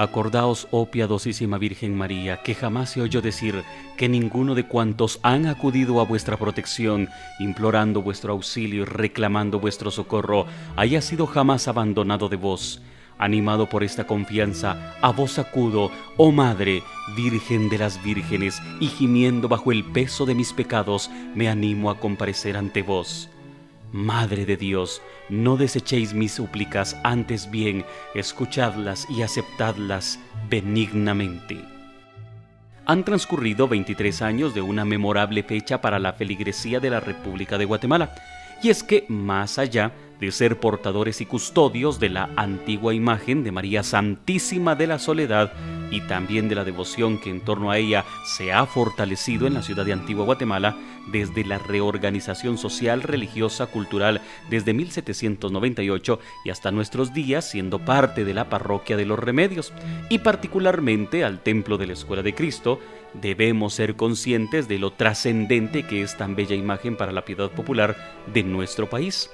Acordaos, oh piadosísima Virgen María, que jamás se oyó decir que ninguno de cuantos han acudido a vuestra protección, implorando vuestro auxilio y reclamando vuestro socorro, haya sido jamás abandonado de vos. Animado por esta confianza, a vos acudo, oh Madre, Virgen de las Vírgenes, y gimiendo bajo el peso de mis pecados, me animo a comparecer ante vos. Madre de Dios, no desechéis mis súplicas, antes bien, escuchadlas y aceptadlas benignamente. Han transcurrido 23 años de una memorable fecha para la feligresía de la República de Guatemala, y es que más allá de ser portadores y custodios de la antigua imagen de María Santísima de la Soledad y también de la devoción que en torno a ella se ha fortalecido en la ciudad de Antigua Guatemala desde la reorganización social, religiosa, cultural desde 1798 y hasta nuestros días siendo parte de la parroquia de los remedios y particularmente al templo de la Escuela de Cristo, debemos ser conscientes de lo trascendente que es tan bella imagen para la piedad popular de nuestro país.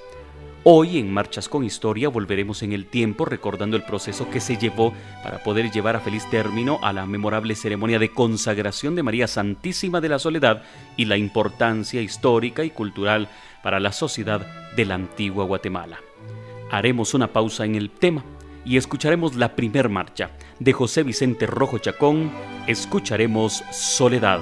Hoy en Marchas con Historia volveremos en el tiempo recordando el proceso que se llevó para poder llevar a feliz término a la memorable ceremonia de consagración de María Santísima de la Soledad y la importancia histórica y cultural para la sociedad de la antigua Guatemala. Haremos una pausa en el tema y escucharemos la primer marcha de José Vicente Rojo Chacón, escucharemos Soledad.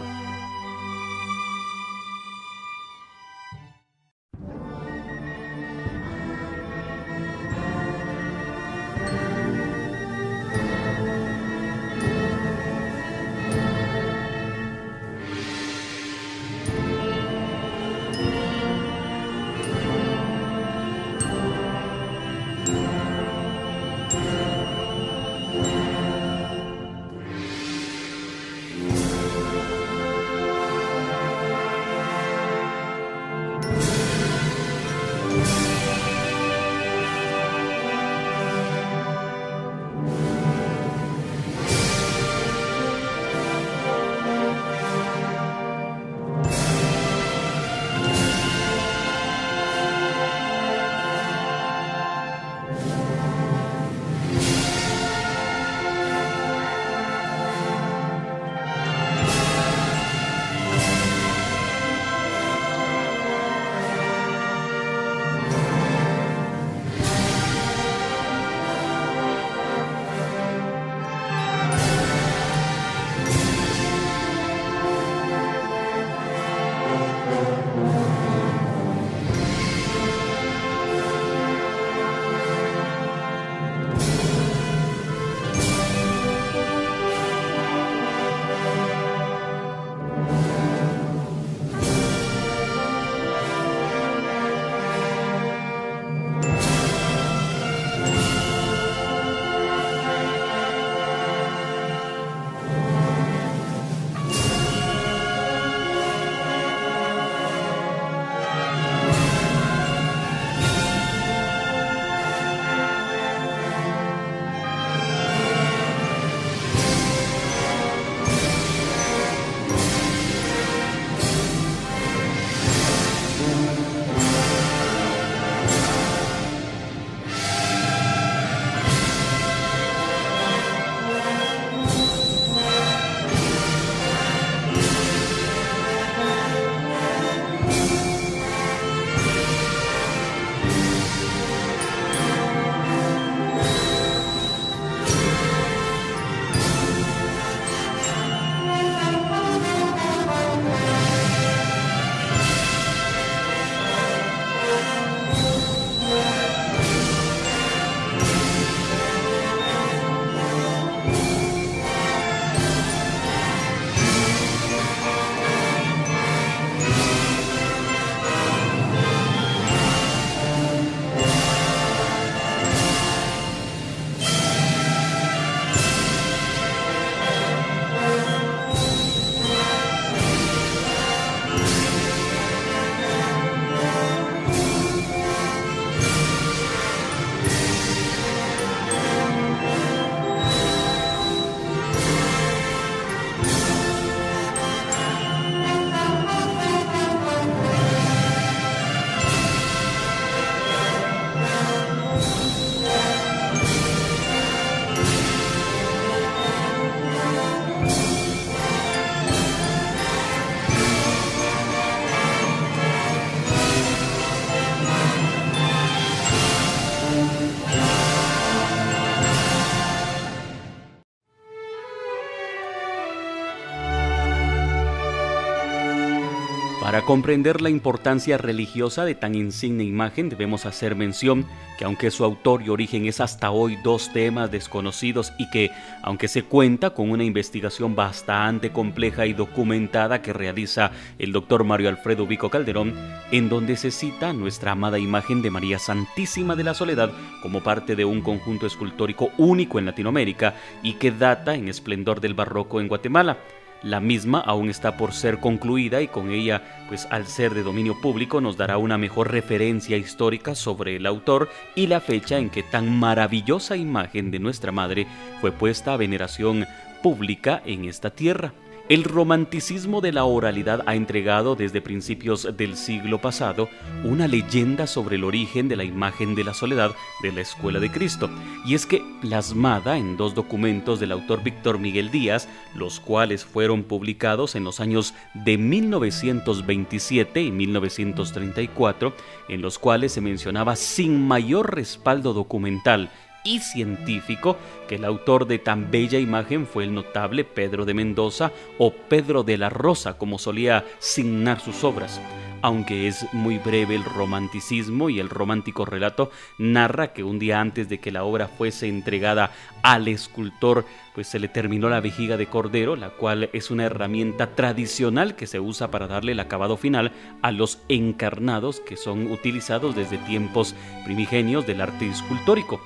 Para comprender la importancia religiosa de tan insigne imagen debemos hacer mención que aunque su autor y origen es hasta hoy dos temas desconocidos y que, aunque se cuenta con una investigación bastante compleja y documentada que realiza el doctor Mario Alfredo Vico Calderón, en donde se cita nuestra amada imagen de María Santísima de la Soledad como parte de un conjunto escultórico único en Latinoamérica y que data en esplendor del barroco en Guatemala. La misma aún está por ser concluida y con ella, pues al ser de dominio público, nos dará una mejor referencia histórica sobre el autor y la fecha en que tan maravillosa imagen de nuestra Madre fue puesta a veneración pública en esta tierra. El romanticismo de la oralidad ha entregado desde principios del siglo pasado una leyenda sobre el origen de la imagen de la soledad de la Escuela de Cristo, y es que plasmada en dos documentos del autor Víctor Miguel Díaz, los cuales fueron publicados en los años de 1927 y 1934, en los cuales se mencionaba sin mayor respaldo documental y científico que el autor de tan bella imagen fue el notable Pedro de Mendoza o Pedro de la Rosa, como solía signar sus obras. Aunque es muy breve el romanticismo y el romántico relato, narra que un día antes de que la obra fuese entregada al escultor, pues se le terminó la vejiga de cordero, la cual es una herramienta tradicional que se usa para darle el acabado final a los encarnados que son utilizados desde tiempos primigenios del arte escultórico.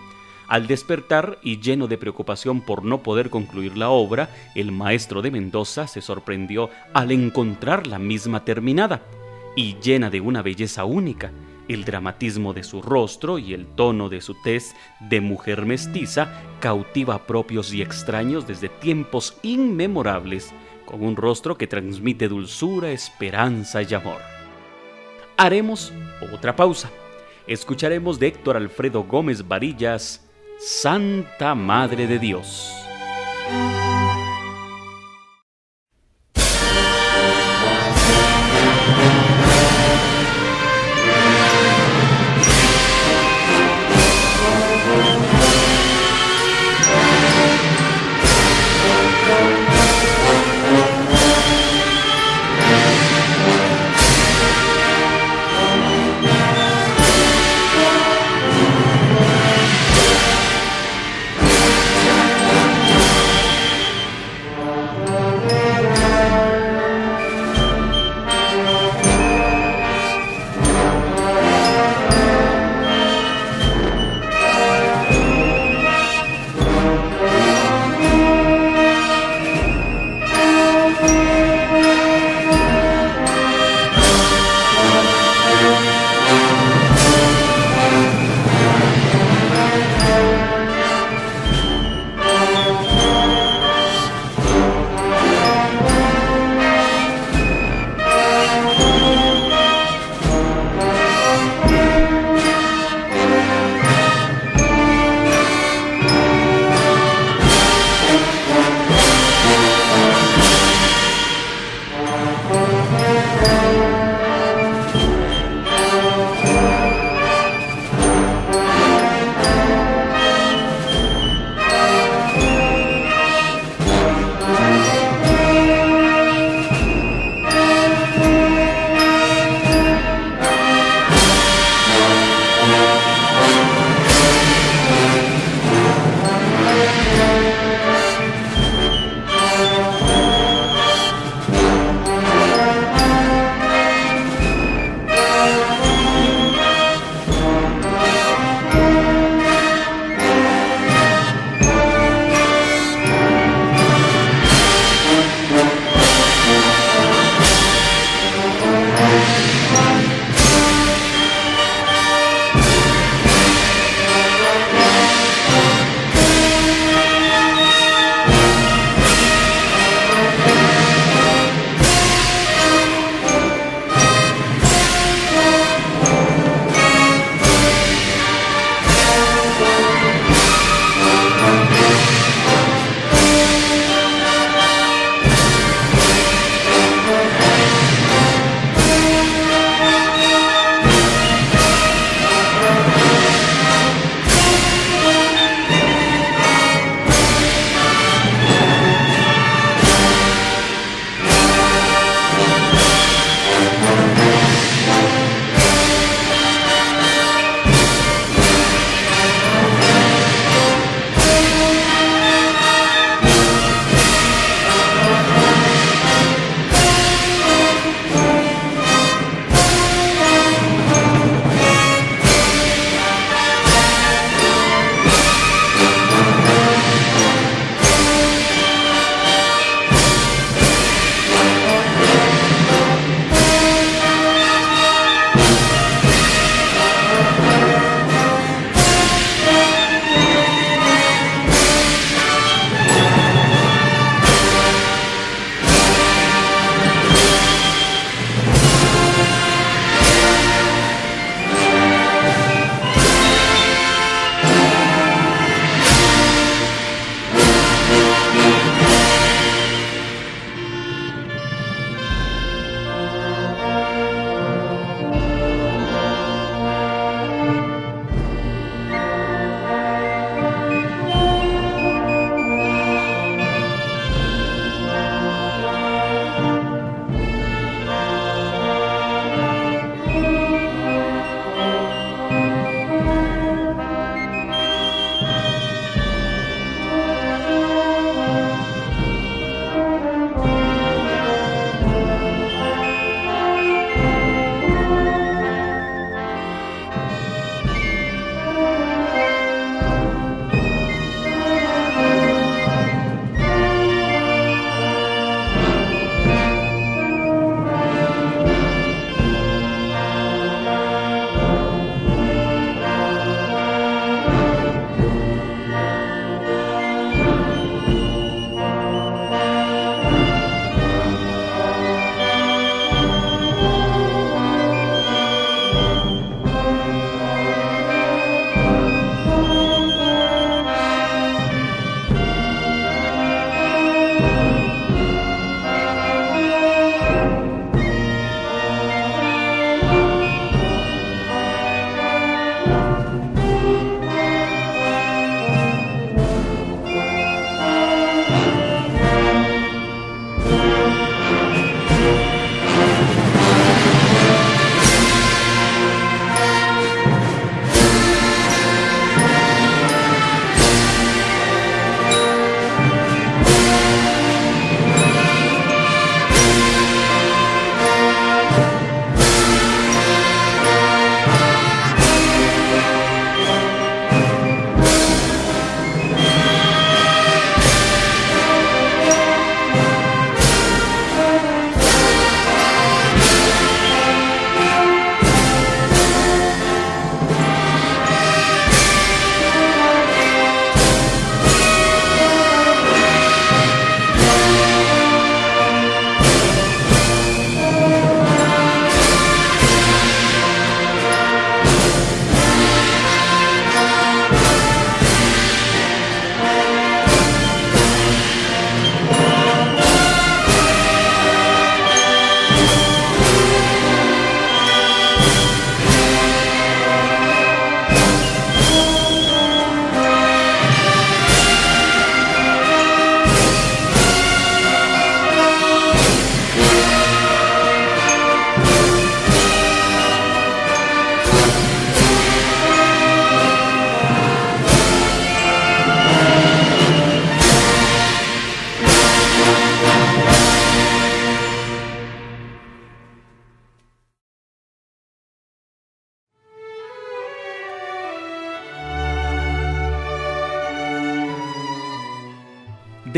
Al despertar y lleno de preocupación por no poder concluir la obra, el maestro de Mendoza se sorprendió al encontrar la misma terminada y llena de una belleza única. El dramatismo de su rostro y el tono de su tez de mujer mestiza cautiva a propios y extraños desde tiempos inmemorables, con un rostro que transmite dulzura, esperanza y amor. Haremos otra pausa. Escucharemos de Héctor Alfredo Gómez Varillas Santa Madre de Dios.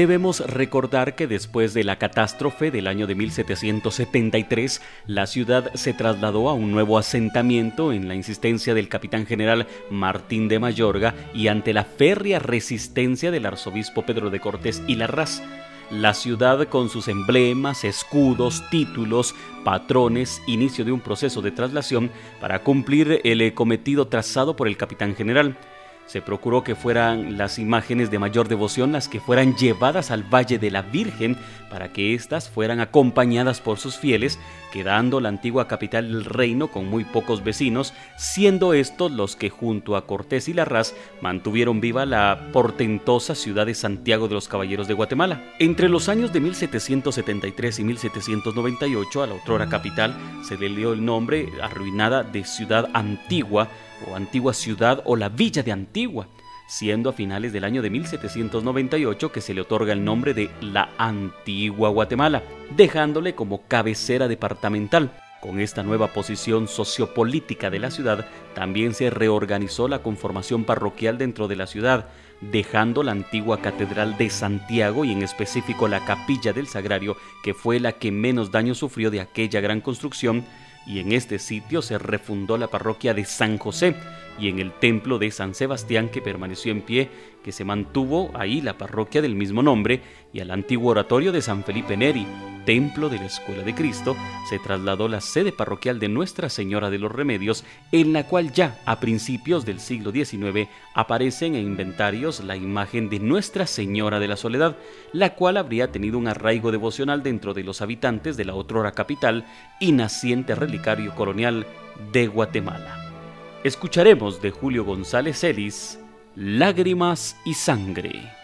Debemos recordar que después de la catástrofe del año de 1773, la ciudad se trasladó a un nuevo asentamiento en la insistencia del capitán general Martín de Mayorga y ante la férrea resistencia del arzobispo Pedro de Cortés y Larraz. La ciudad con sus emblemas, escudos, títulos, patrones, inicio de un proceso de traslación para cumplir el cometido trazado por el capitán general. Se procuró que fueran las imágenes de mayor devoción las que fueran llevadas al Valle de la Virgen para que éstas fueran acompañadas por sus fieles, quedando la antigua capital del reino con muy pocos vecinos, siendo estos los que junto a Cortés y Larraz mantuvieron viva la portentosa ciudad de Santiago de los Caballeros de Guatemala. Entre los años de 1773 y 1798 a la otrora capital se le dio el nombre arruinada de Ciudad Antigua, o antigua ciudad o la villa de Antigua, siendo a finales del año de 1798 que se le otorga el nombre de la Antigua Guatemala, dejándole como cabecera departamental. Con esta nueva posición sociopolítica de la ciudad, también se reorganizó la conformación parroquial dentro de la ciudad, dejando la antigua Catedral de Santiago y en específico la Capilla del Sagrario, que fue la que menos daño sufrió de aquella gran construcción, y en este sitio se refundó la parroquia de San José y en el templo de San Sebastián que permaneció en pie, que se mantuvo ahí la parroquia del mismo nombre y al antiguo oratorio de San Felipe Neri, templo de la Escuela de Cristo, se trasladó la sede parroquial de Nuestra Señora de los Remedios, en la cual ya a principios del siglo XIX aparecen en inventarios la imagen de Nuestra Señora de la Soledad, la cual habría tenido un arraigo devocional dentro de los habitantes de la otrora capital y naciente relicario colonial de Guatemala. Escucharemos de Julio González Ellis Lágrimas y Sangre.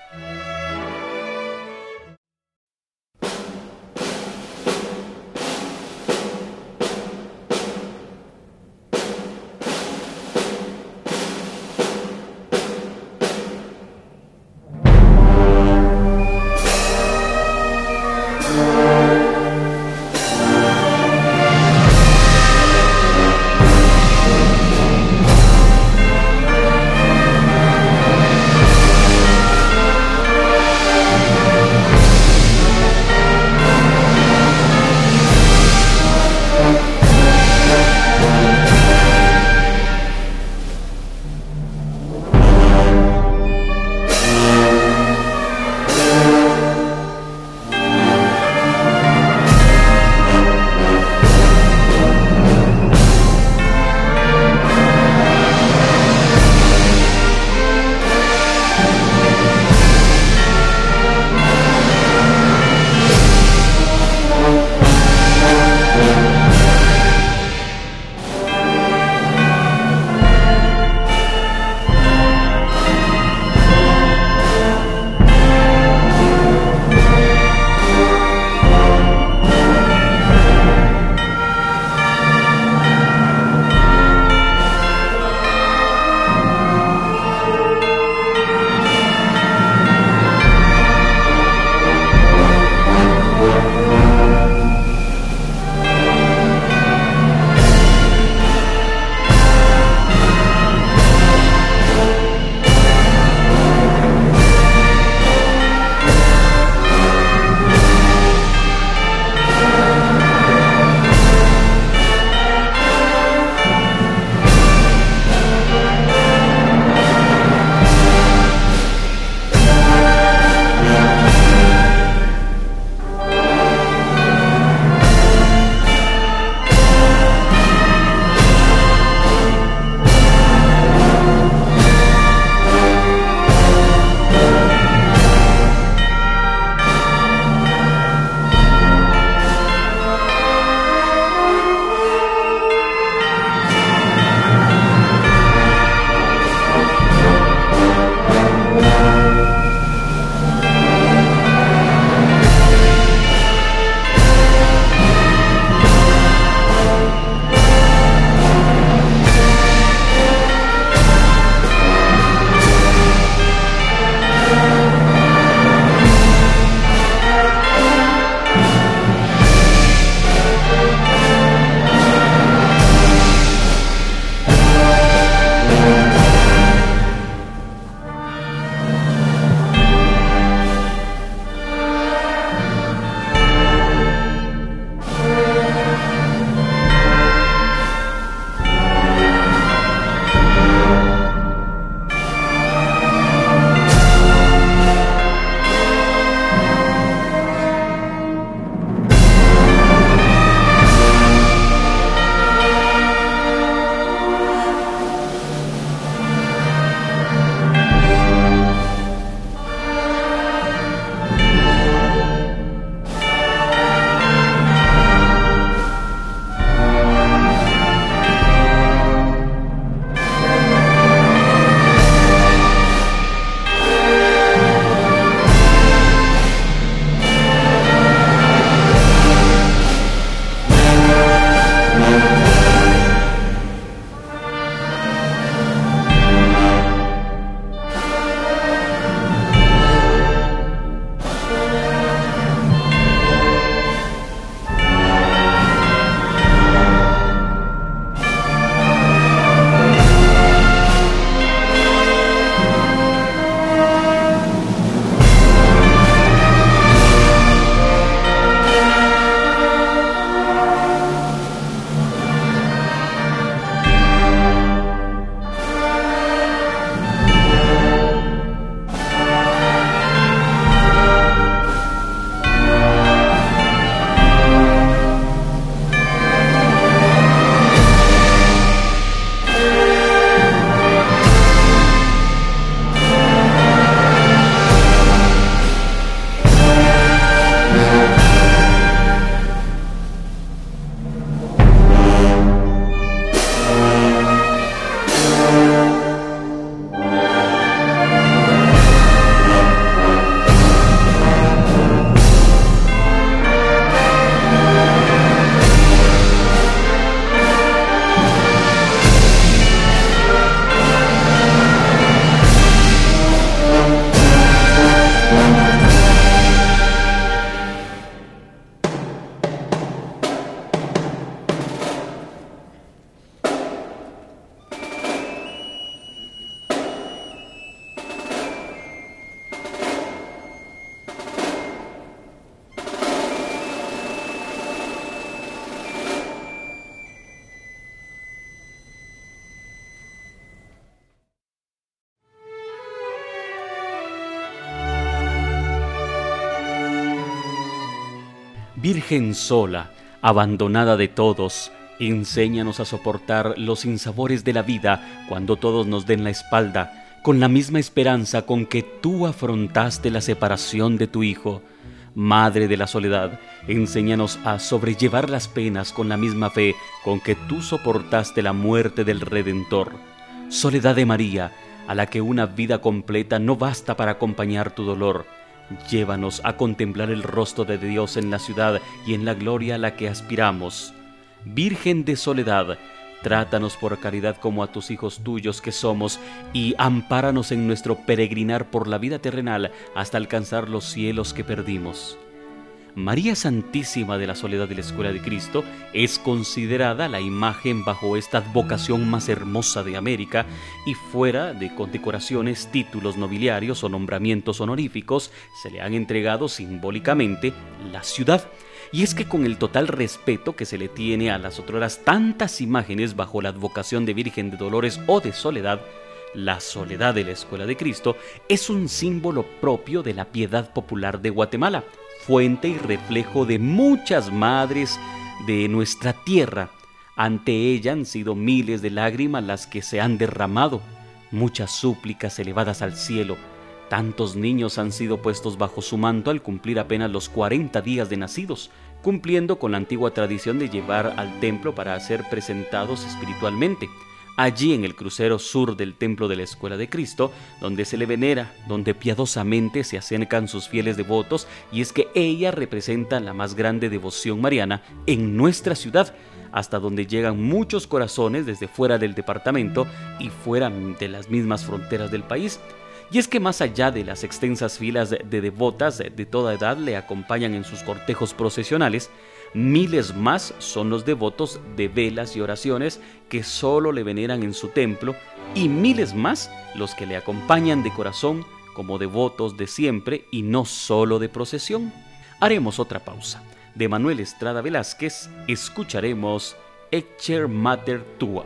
Virgen sola, abandonada de todos, enséñanos a soportar los sinsabores de la vida cuando todos nos den la espalda, con la misma esperanza con que tú afrontaste la separación de tu Hijo. Madre de la soledad, enséñanos a sobrellevar las penas con la misma fe con que tú soportaste la muerte del Redentor. Soledad de María, a la que una vida completa no basta para acompañar tu dolor. Llévanos a contemplar el rostro de Dios en la ciudad y en la gloria a la que aspiramos. Virgen de soledad, trátanos por caridad como a tus hijos tuyos que somos y ampáranos en nuestro peregrinar por la vida terrenal hasta alcanzar los cielos que perdimos. María Santísima de la Soledad de la Escuela de Cristo es considerada la imagen bajo esta advocación más hermosa de América y fuera de condecoraciones, títulos nobiliarios o nombramientos honoríficos, se le han entregado simbólicamente la ciudad. Y es que con el total respeto que se le tiene a las otras tantas imágenes bajo la advocación de Virgen de Dolores o de Soledad, la soledad de la Escuela de Cristo es un símbolo propio de la piedad popular de Guatemala, fuente y reflejo de muchas madres de nuestra tierra. Ante ella han sido miles de lágrimas las que se han derramado, muchas súplicas elevadas al cielo. Tantos niños han sido puestos bajo su manto al cumplir apenas los 40 días de nacidos, cumpliendo con la antigua tradición de llevar al templo para ser presentados espiritualmente allí en el crucero sur del templo de la Escuela de Cristo, donde se le venera, donde piadosamente se acercan sus fieles devotos, y es que ella representa la más grande devoción mariana en nuestra ciudad, hasta donde llegan muchos corazones desde fuera del departamento y fuera de las mismas fronteras del país. Y es que más allá de las extensas filas de devotas de toda edad le acompañan en sus cortejos procesionales, Miles más son los devotos de velas y oraciones que solo le veneran en su templo y miles más los que le acompañan de corazón como devotos de siempre y no solo de procesión. Haremos otra pausa. De Manuel Estrada Velázquez escucharemos Echer Mater Tua.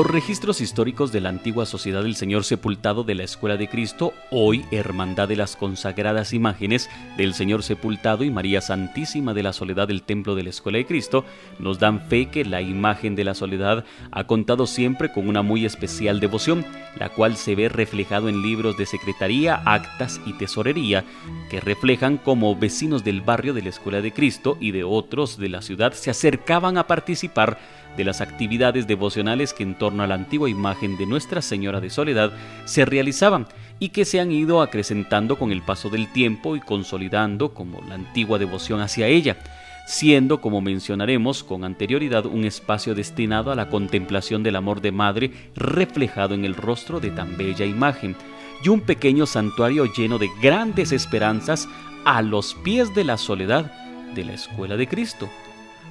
Los registros históricos de la antigua Sociedad del Señor Sepultado de la Escuela de Cristo, hoy Hermandad de las Consagradas Imágenes del Señor Sepultado y María Santísima de la Soledad del Templo de la Escuela de Cristo, nos dan fe que la imagen de la Soledad ha contado siempre con una muy especial devoción, la cual se ve reflejado en libros de secretaría, actas y tesorería, que reflejan cómo vecinos del barrio de la Escuela de Cristo y de otros de la ciudad se acercaban a participar de las actividades devocionales que en torno a la antigua imagen de Nuestra Señora de Soledad se realizaban y que se han ido acrecentando con el paso del tiempo y consolidando como la antigua devoción hacia ella, siendo, como mencionaremos con anterioridad, un espacio destinado a la contemplación del amor de madre reflejado en el rostro de tan bella imagen, y un pequeño santuario lleno de grandes esperanzas a los pies de la soledad de la Escuela de Cristo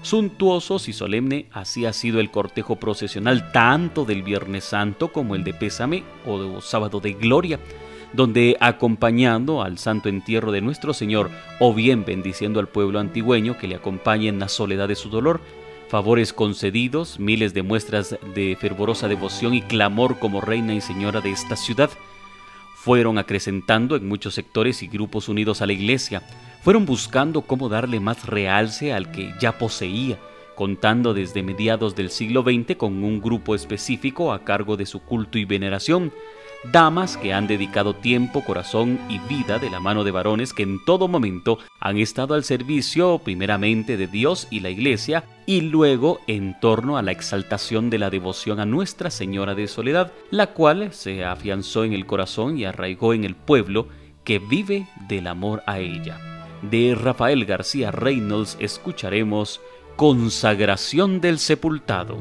Suntuosos y solemne así ha sido el cortejo procesional tanto del Viernes Santo como el de Pésame o de Sábado de Gloria, donde acompañando al santo entierro de nuestro Señor o bien bendiciendo al pueblo antigüeño que le acompañe en la soledad de su dolor, favores concedidos, miles de muestras de fervorosa devoción y clamor como reina y señora de esta ciudad, fueron acrecentando en muchos sectores y grupos unidos a la iglesia, fueron buscando cómo darle más realce al que ya poseía, contando desde mediados del siglo XX con un grupo específico a cargo de su culto y veneración, damas que han dedicado tiempo, corazón y vida de la mano de varones que en todo momento han estado al servicio primeramente de Dios y la Iglesia y luego en torno a la exaltación de la devoción a Nuestra Señora de Soledad, la cual se afianzó en el corazón y arraigó en el pueblo que vive del amor a ella de Rafael García Reynolds escucharemos Consagración del Sepultado.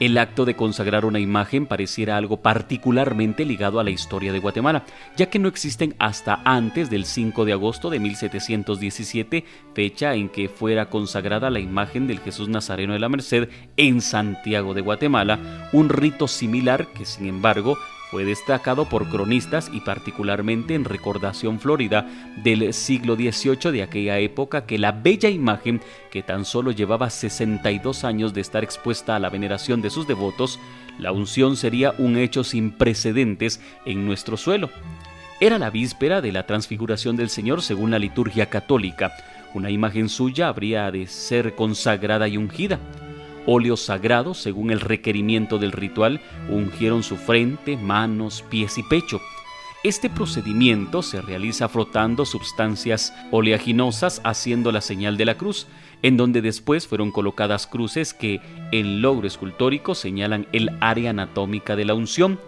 El acto de consagrar una imagen pareciera algo particularmente ligado a la historia de Guatemala, ya que no existen hasta antes del 5 de agosto de 1717, fecha en que fuera consagrada la imagen del Jesús Nazareno de la Merced en Santiago de Guatemala, un rito similar que sin embargo fue destacado por cronistas y particularmente en Recordación Florida del siglo XVIII de aquella época que la bella imagen, que tan solo llevaba 62 años de estar expuesta a la veneración de sus devotos, la unción sería un hecho sin precedentes en nuestro suelo. Era la víspera de la transfiguración del Señor según la liturgia católica. Una imagen suya habría de ser consagrada y ungida óleo sagrado, según el requerimiento del ritual, ungieron su frente, manos, pies y pecho. Este procedimiento se realiza frotando sustancias oleaginosas haciendo la señal de la cruz, en donde después fueron colocadas cruces que en logro escultórico señalan el área anatómica de la unción.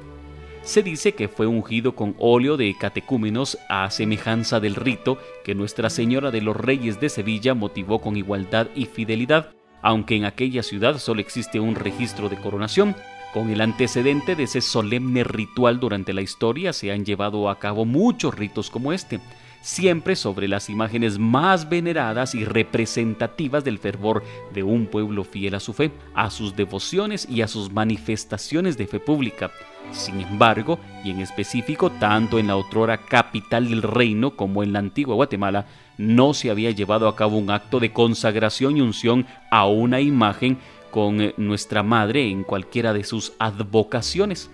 Se dice que fue ungido con óleo de catecúmenos a semejanza del rito que Nuestra Señora de los Reyes de Sevilla motivó con igualdad y fidelidad aunque en aquella ciudad solo existe un registro de coronación. Con el antecedente de ese solemne ritual durante la historia se han llevado a cabo muchos ritos como este, siempre sobre las imágenes más veneradas y representativas del fervor de un pueblo fiel a su fe, a sus devociones y a sus manifestaciones de fe pública. Sin embargo, y en específico tanto en la otrora capital del reino como en la antigua Guatemala, no se había llevado a cabo un acto de consagración y unción a una imagen con nuestra madre en cualquiera de sus advocaciones.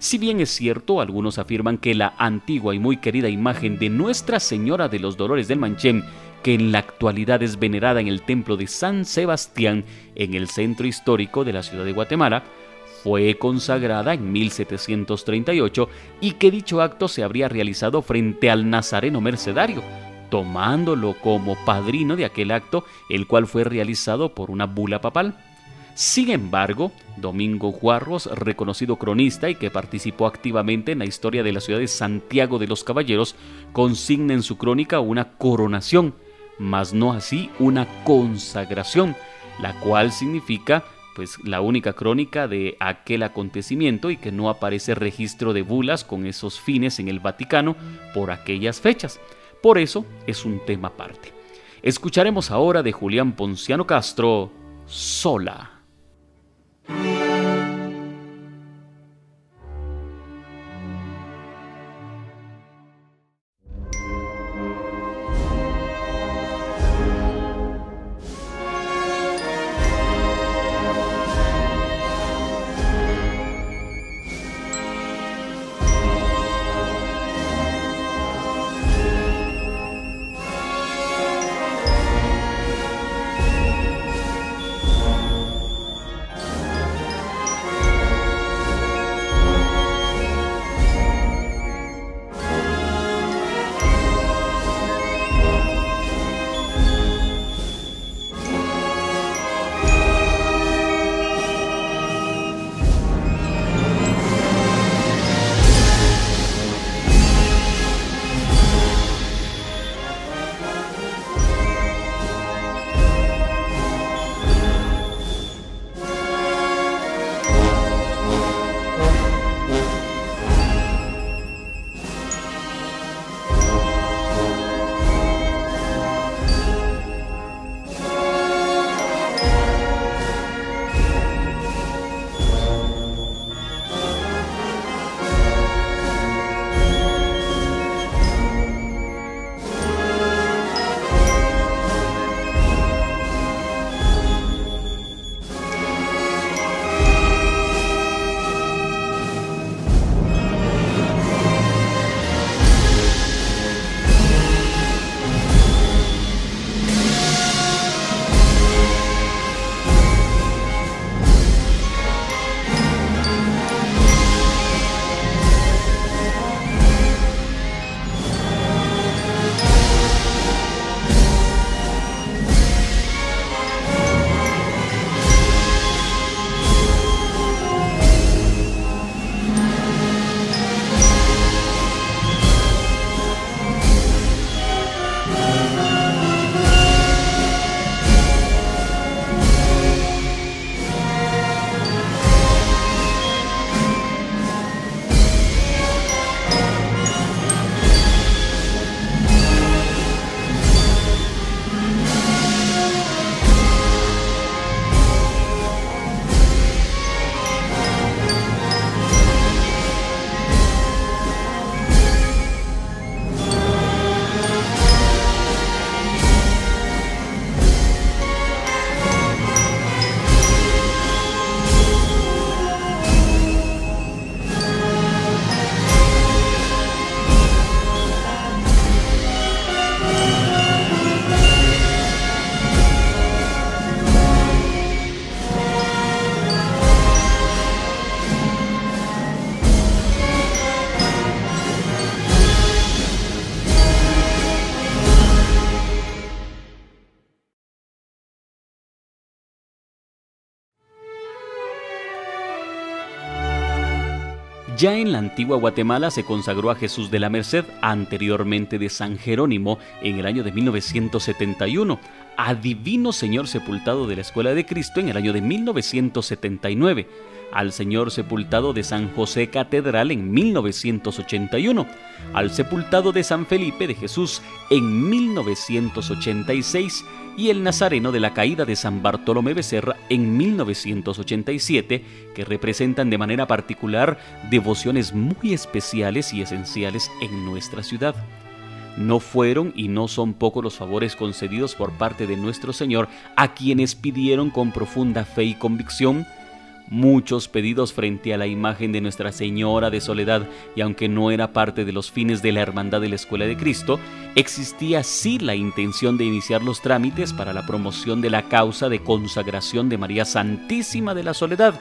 Si bien es cierto, algunos afirman que la antigua y muy querida imagen de Nuestra Señora de los Dolores del Manchén, que en la actualidad es venerada en el templo de San Sebastián, en el centro histórico de la ciudad de Guatemala, fue consagrada en 1738 y que dicho acto se habría realizado frente al Nazareno Mercedario, tomándolo como padrino de aquel acto, el cual fue realizado por una bula papal. Sin embargo, Domingo Juarros, reconocido cronista y que participó activamente en la historia de la ciudad de Santiago de los Caballeros, consigna en su crónica una coronación, mas no así una consagración, la cual significa pues la única crónica de aquel acontecimiento y que no aparece registro de bulas con esos fines en el Vaticano por aquellas fechas. Por eso es un tema aparte. Escucharemos ahora de Julián Ponciano Castro, Sola. Thank you. Ya en la antigua Guatemala se consagró a Jesús de la Merced, anteriormente de San Jerónimo, en el año de 1971, a Divino Señor Sepultado de la Escuela de Cristo en el año de 1979, al Señor Sepultado de San José Catedral en 1981, al Sepultado de San Felipe de Jesús en 1986 y el Nazareno de la Caída de San Bartolomé Becerra en 1987, que representan de manera particular devociones muy especiales y esenciales en nuestra ciudad. No fueron y no son pocos los favores concedidos por parte de nuestro Señor a quienes pidieron con profunda fe y convicción muchos pedidos frente a la imagen de Nuestra Señora de Soledad y aunque no era parte de los fines de la Hermandad de la Escuela de Cristo, existía sí la intención de iniciar los trámites para la promoción de la causa de consagración de María Santísima de la Soledad,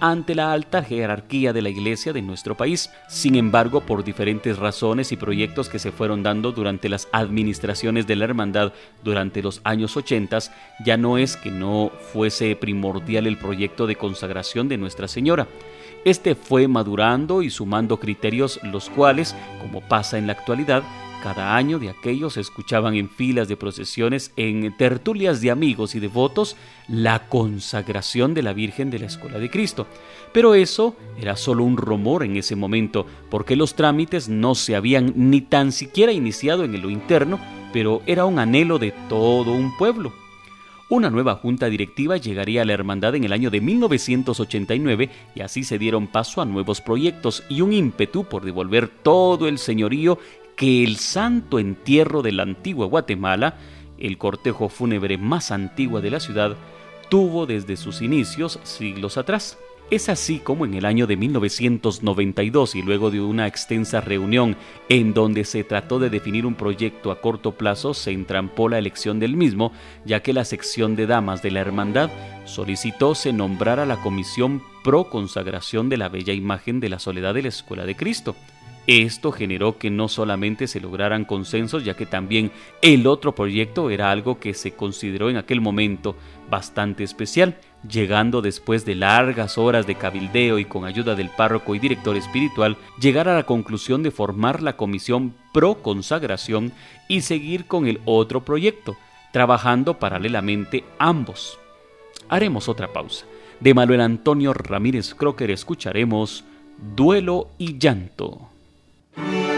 ante la alta jerarquía de la Iglesia de nuestro país. Sin embargo, por diferentes razones y proyectos que se fueron dando durante las administraciones de la Hermandad durante los años 80, ya no es que no fuese primordial el proyecto de consagración de Nuestra Señora. Este fue madurando y sumando criterios los cuales, como pasa en la actualidad, cada año de aquellos escuchaban en filas de procesiones, en tertulias de amigos y devotos, la consagración de la Virgen de la Escuela de Cristo. Pero eso era solo un rumor en ese momento, porque los trámites no se habían ni tan siquiera iniciado en lo interno, pero era un anhelo de todo un pueblo. Una nueva junta directiva llegaría a la hermandad en el año de 1989 y así se dieron paso a nuevos proyectos y un ímpetu por devolver todo el señorío que el santo entierro de la antigua Guatemala, el cortejo fúnebre más antiguo de la ciudad, tuvo desde sus inicios siglos atrás. Es así como en el año de 1992 y luego de una extensa reunión en donde se trató de definir un proyecto a corto plazo, se entrampó la elección del mismo, ya que la sección de damas de la hermandad solicitó se nombrara la comisión pro consagración de la bella imagen de la soledad de la Escuela de Cristo. Esto generó que no solamente se lograran consensos, ya que también el otro proyecto era algo que se consideró en aquel momento bastante especial, llegando después de largas horas de cabildeo y con ayuda del párroco y director espiritual, llegar a la conclusión de formar la comisión pro consagración y seguir con el otro proyecto, trabajando paralelamente ambos. Haremos otra pausa. De Manuel Antonio Ramírez Crocker escucharemos Duelo y Llanto. Thank you.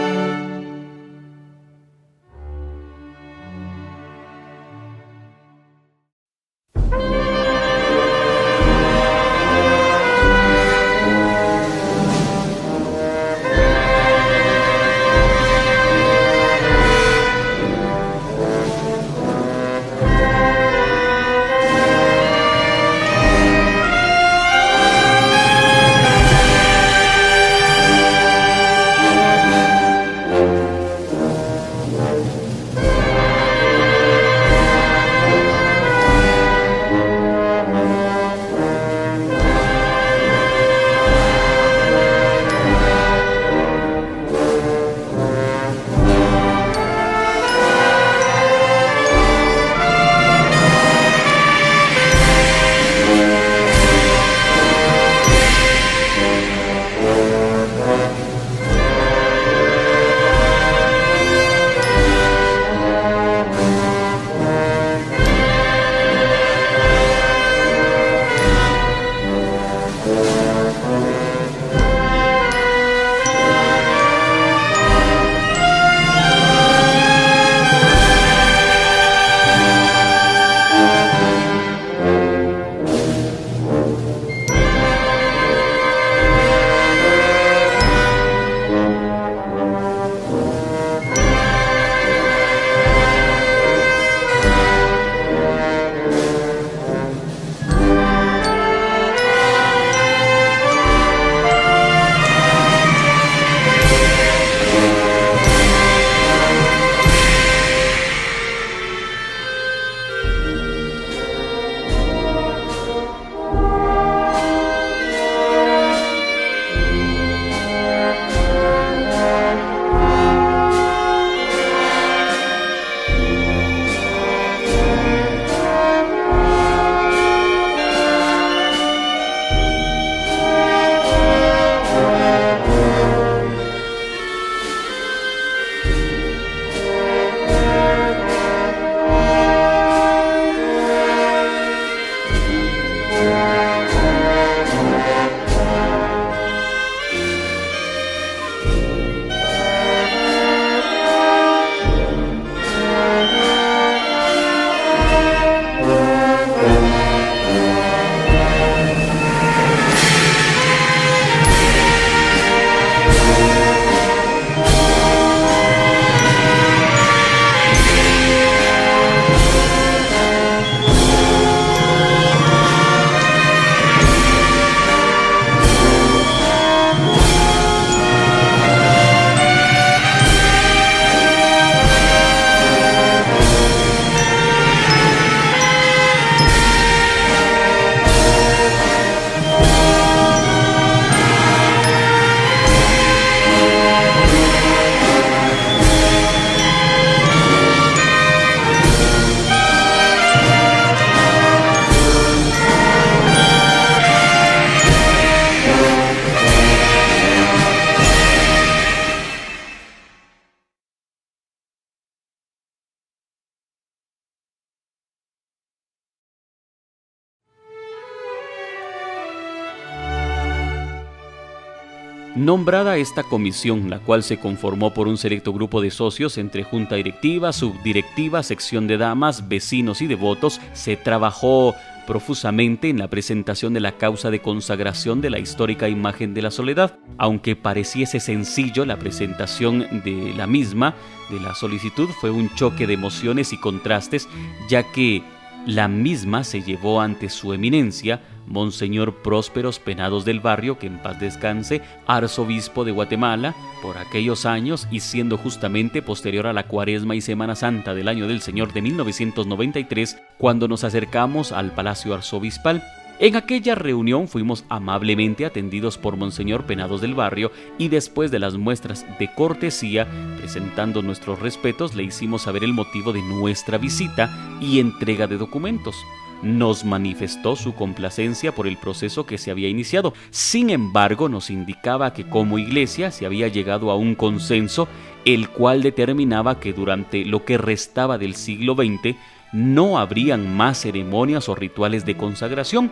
Nombrada esta comisión, la cual se conformó por un selecto grupo de socios entre junta directiva, subdirectiva, sección de damas, vecinos y devotos, se trabajó profusamente en la presentación de la causa de consagración de la histórica imagen de la soledad. Aunque pareciese sencillo la presentación de la misma, de la solicitud, fue un choque de emociones y contrastes, ya que la misma se llevó ante su eminencia, Monseñor Prósperos Penados del Barrio, que en paz descanse, arzobispo de Guatemala, por aquellos años y siendo justamente posterior a la Cuaresma y Semana Santa del año del Señor de 1993, cuando nos acercamos al Palacio Arzobispal. En aquella reunión fuimos amablemente atendidos por Monseñor Penados del Barrio y después de las muestras de cortesía, presentando nuestros respetos, le hicimos saber el motivo de nuestra visita y entrega de documentos nos manifestó su complacencia por el proceso que se había iniciado. Sin embargo, nos indicaba que como iglesia se había llegado a un consenso, el cual determinaba que durante lo que restaba del siglo XX no habrían más ceremonias o rituales de consagración,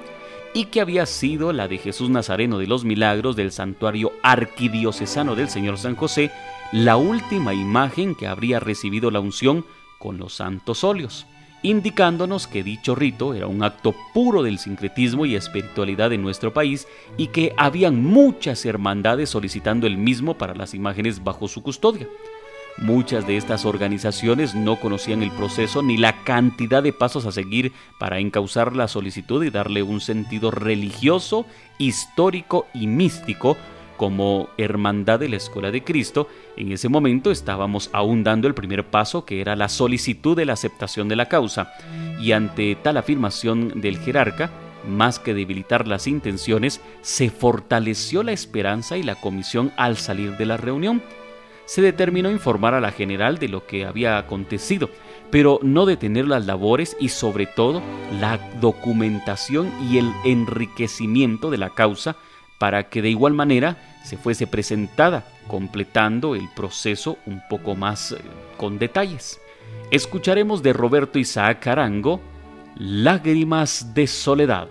y que había sido la de Jesús Nazareno de los Milagros del santuario arquidiocesano del Señor San José, la última imagen que habría recibido la unción con los santos óleos, indicándonos que dicho rito era un acto puro del sincretismo y espiritualidad de nuestro país y que habían muchas hermandades solicitando el mismo para las imágenes bajo su custodia. Muchas de estas organizaciones no conocían el proceso ni la cantidad de pasos a seguir para encauzar la solicitud y darle un sentido religioso, histórico y místico como Hermandad de la Escuela de Cristo, en ese momento estábamos aún dando el primer paso que era la solicitud de la aceptación de la causa, y ante tal afirmación del jerarca, más que debilitar las intenciones, se fortaleció la esperanza y la comisión al salir de la reunión. Se determinó informar a la general de lo que había acontecido, pero no detener las labores y sobre todo la documentación y el enriquecimiento de la causa para que de igual manera se fuese presentada, completando el proceso un poco más eh, con detalles. Escucharemos de Roberto Isaac Arango Lágrimas de Soledad.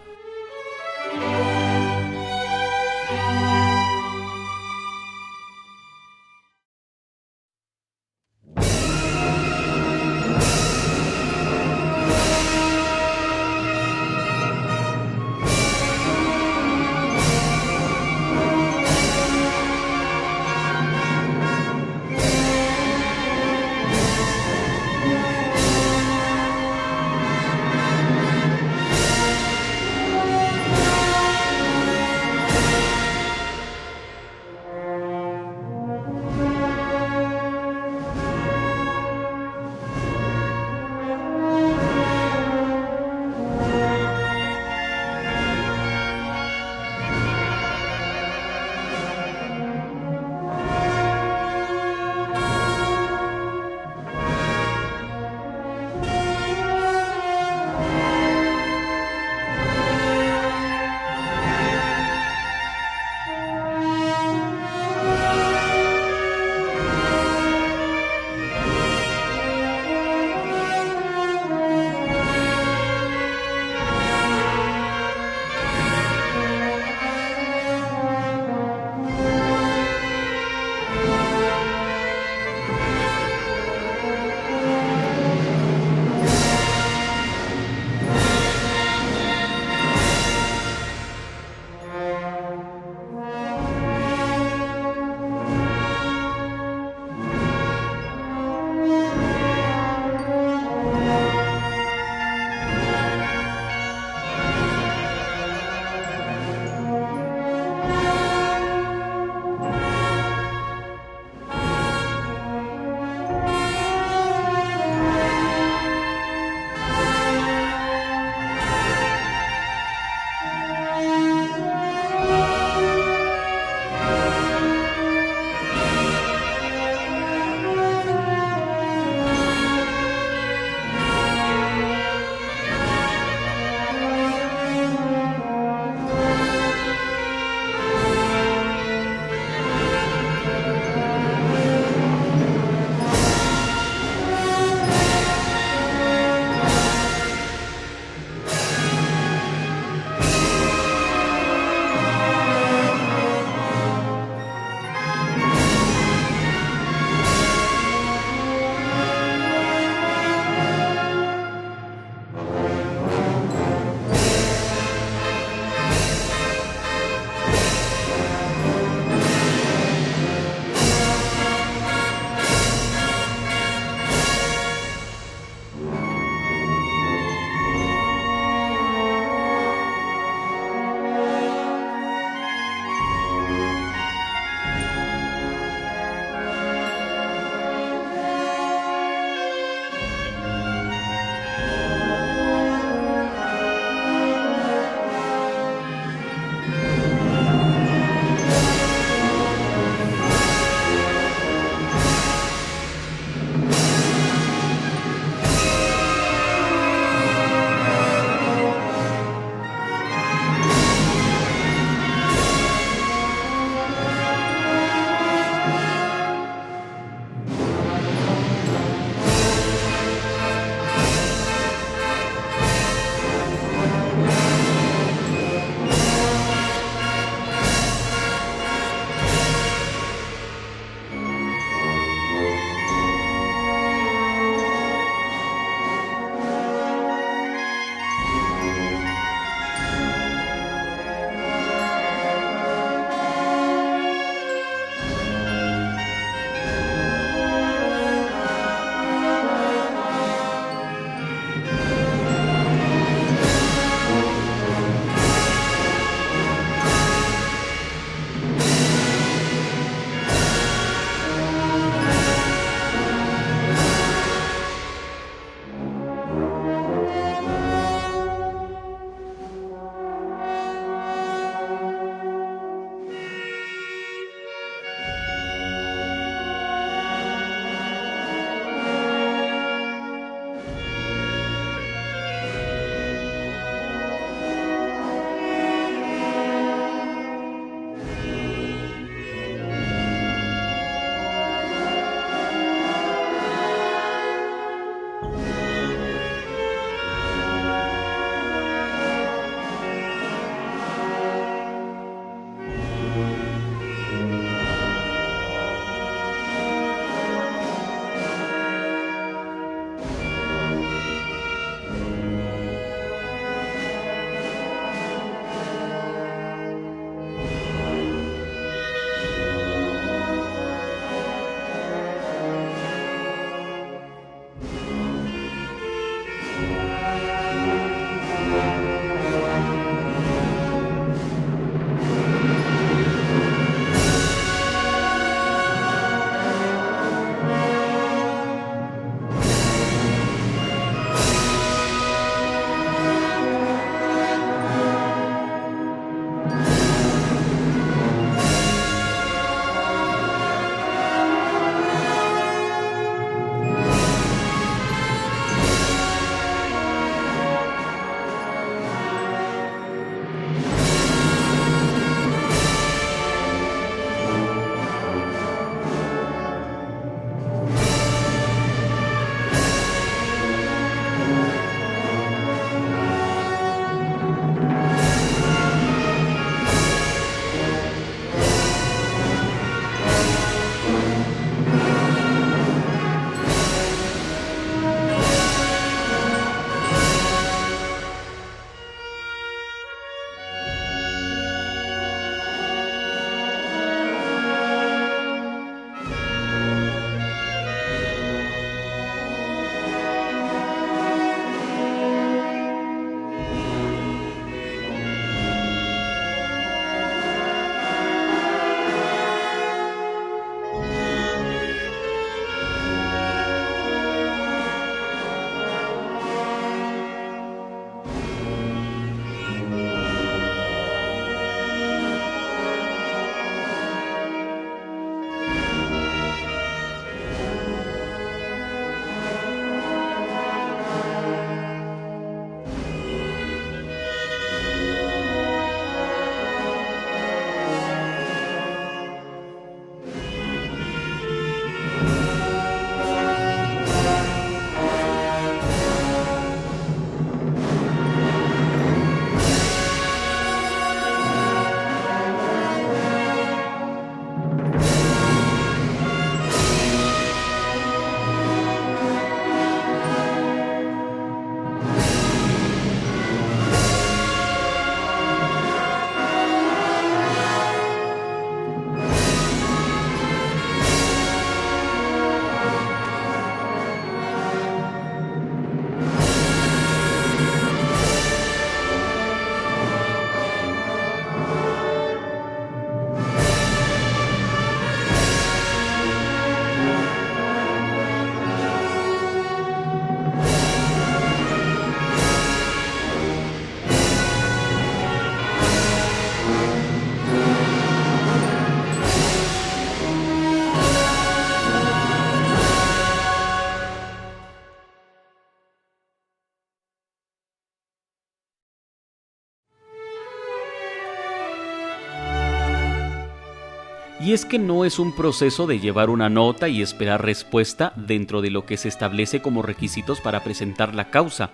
Y es que no es un proceso de llevar una nota y esperar respuesta dentro de lo que se establece como requisitos para presentar la causa.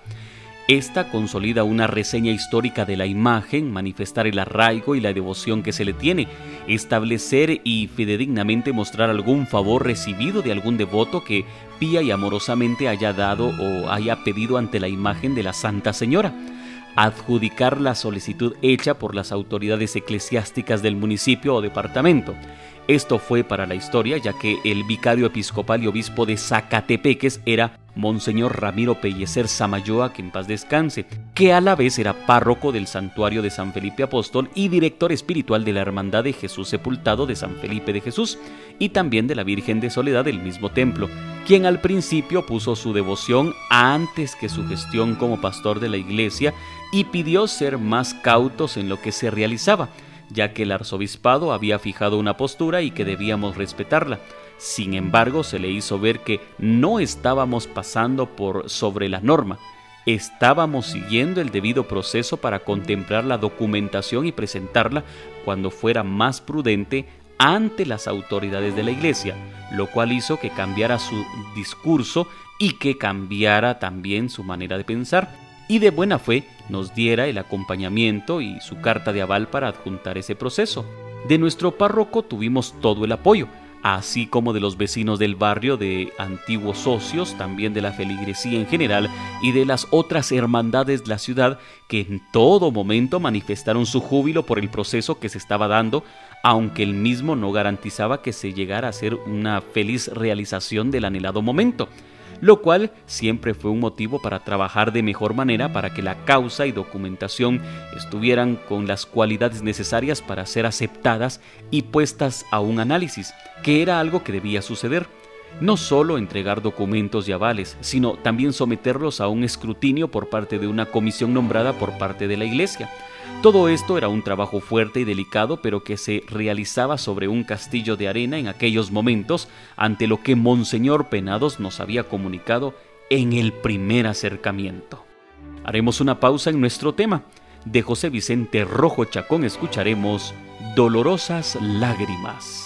Esta consolida una reseña histórica de la imagen, manifestar el arraigo y la devoción que se le tiene, establecer y fidedignamente mostrar algún favor recibido de algún devoto que pía y amorosamente haya dado o haya pedido ante la imagen de la Santa Señora adjudicar la solicitud hecha por las autoridades eclesiásticas del municipio o departamento. Esto fue para la historia ya que el vicario episcopal y obispo de Zacatepeques era Monseñor Ramiro Pellecer Samayoa, que en paz descanse, que a la vez era párroco del santuario de San Felipe Apóstol y director espiritual de la Hermandad de Jesús Sepultado de San Felipe de Jesús y también de la Virgen de Soledad del mismo templo, quien al principio puso su devoción antes que su gestión como pastor de la iglesia y pidió ser más cautos en lo que se realizaba, ya que el arzobispado había fijado una postura y que debíamos respetarla. Sin embargo, se le hizo ver que no estábamos pasando por sobre la norma, estábamos siguiendo el debido proceso para contemplar la documentación y presentarla cuando fuera más prudente ante las autoridades de la iglesia, lo cual hizo que cambiara su discurso y que cambiara también su manera de pensar y de buena fe nos diera el acompañamiento y su carta de aval para adjuntar ese proceso. De nuestro párroco tuvimos todo el apoyo, así como de los vecinos del barrio, de antiguos socios, también de la feligresía en general y de las otras hermandades de la ciudad que en todo momento manifestaron su júbilo por el proceso que se estaba dando, aunque el mismo no garantizaba que se llegara a ser una feliz realización del anhelado momento lo cual siempre fue un motivo para trabajar de mejor manera para que la causa y documentación estuvieran con las cualidades necesarias para ser aceptadas y puestas a un análisis, que era algo que debía suceder. No solo entregar documentos y avales, sino también someterlos a un escrutinio por parte de una comisión nombrada por parte de la Iglesia todo esto era un trabajo fuerte y delicado, pero que se realizaba sobre un castillo de arena en aquellos momentos, ante lo que Monseñor Penados nos había comunicado en el primer acercamiento. Haremos una pausa en nuestro tema. De José Vicente Rojo Chacón escucharemos Dolorosas Lágrimas.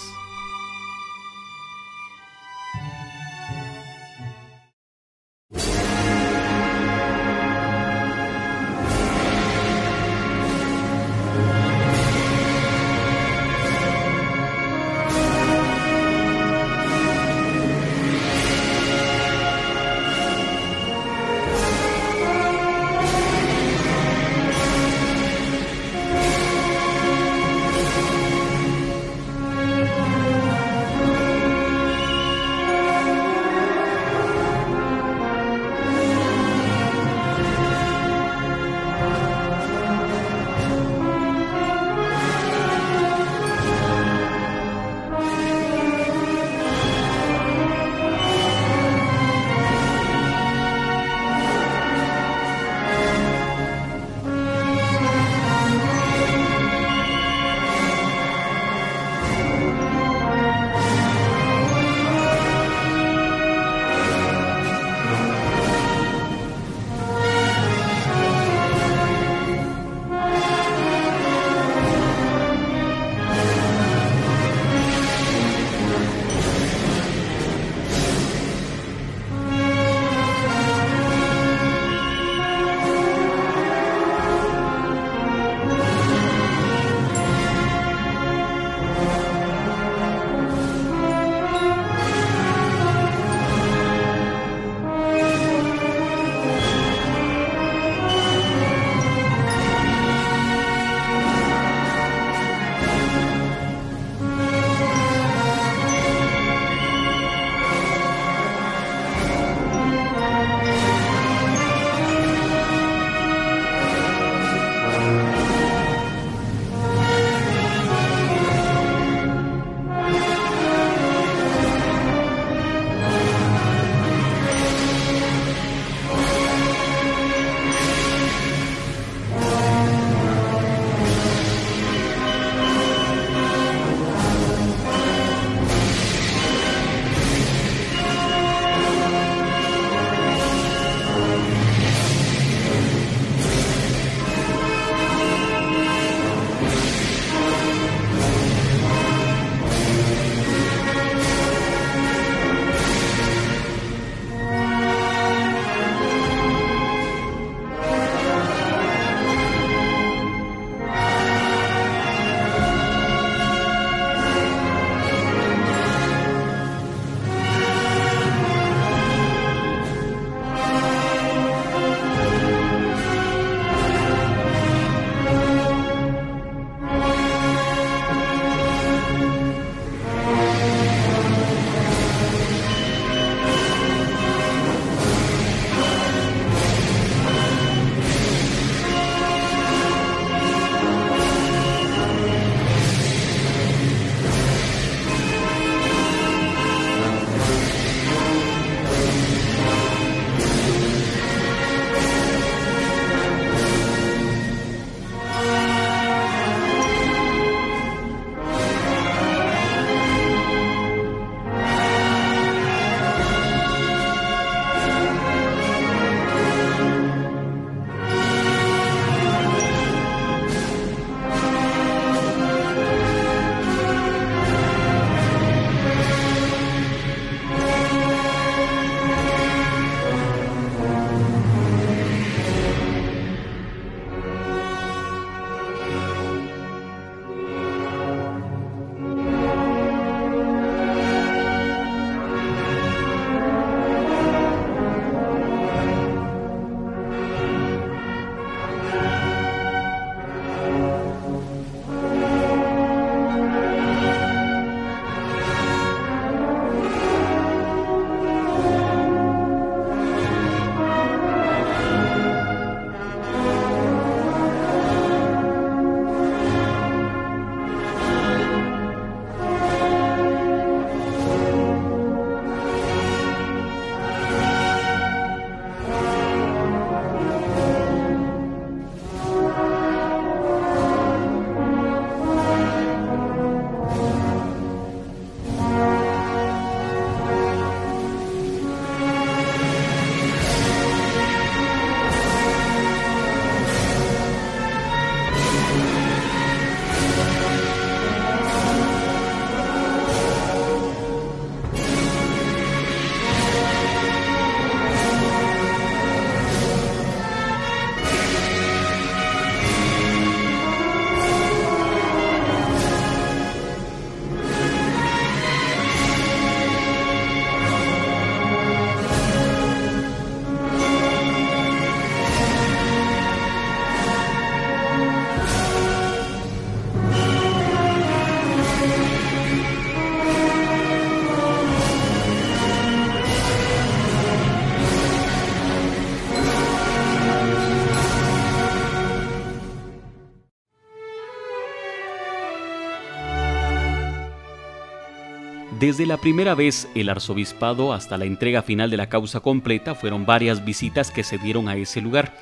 Desde la primera vez el arzobispado hasta la entrega final de la causa completa fueron varias visitas que se dieron a ese lugar.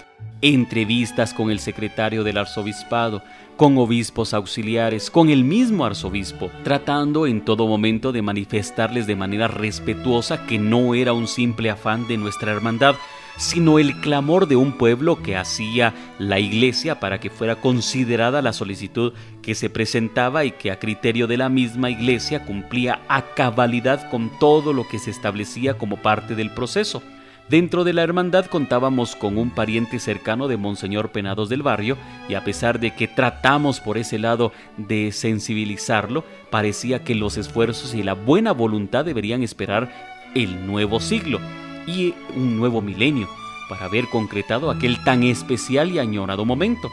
Entrevistas con el secretario del arzobispado, con obispos auxiliares, con el mismo arzobispo, tratando en todo momento de manifestarles de manera respetuosa que no era un simple afán de nuestra hermandad, sino el clamor de un pueblo que hacía la iglesia para que fuera considerada la solicitud que se presentaba y que a criterio de la misma iglesia cumplía a cabalidad con todo lo que se establecía como parte del proceso. Dentro de la hermandad contábamos con un pariente cercano de Monseñor Penados del Barrio y a pesar de que tratamos por ese lado de sensibilizarlo, parecía que los esfuerzos y la buena voluntad deberían esperar el nuevo siglo y un nuevo milenio para haber concretado aquel tan especial y añorado momento.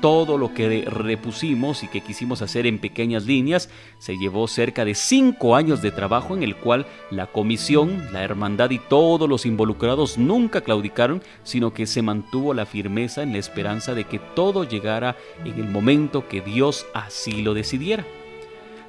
Todo lo que repusimos y que quisimos hacer en pequeñas líneas se llevó cerca de cinco años de trabajo en el cual la comisión, la hermandad y todos los involucrados nunca claudicaron, sino que se mantuvo la firmeza en la esperanza de que todo llegara en el momento que Dios así lo decidiera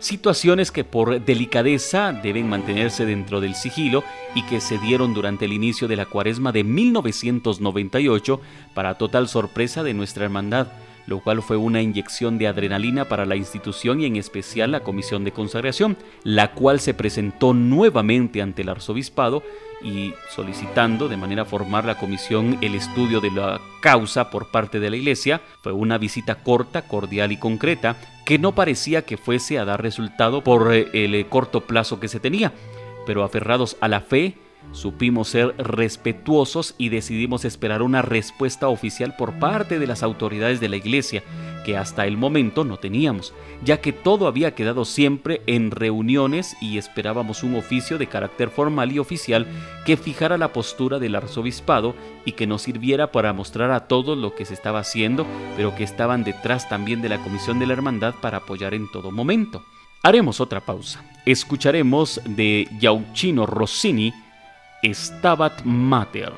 situaciones que por delicadeza deben mantenerse dentro del sigilo y que se dieron durante el inicio de la cuaresma de 1998 para total sorpresa de nuestra hermandad, lo cual fue una inyección de adrenalina para la institución y en especial la Comisión de Consagración, la cual se presentó nuevamente ante el arzobispado y solicitando de manera formal la comisión el estudio de la causa por parte de la Iglesia. Fue una visita corta, cordial y concreta que no parecía que fuese a dar resultado por eh, el eh, corto plazo que se tenía, pero aferrados a la fe, Supimos ser respetuosos y decidimos esperar una respuesta oficial por parte de las autoridades de la Iglesia, que hasta el momento no teníamos, ya que todo había quedado siempre en reuniones y esperábamos un oficio de carácter formal y oficial que fijara la postura del arzobispado y que nos sirviera para mostrar a todos lo que se estaba haciendo, pero que estaban detrás también de la Comisión de la Hermandad para apoyar en todo momento. Haremos otra pausa. Escucharemos de Yauchino Rossini Stabat Mater.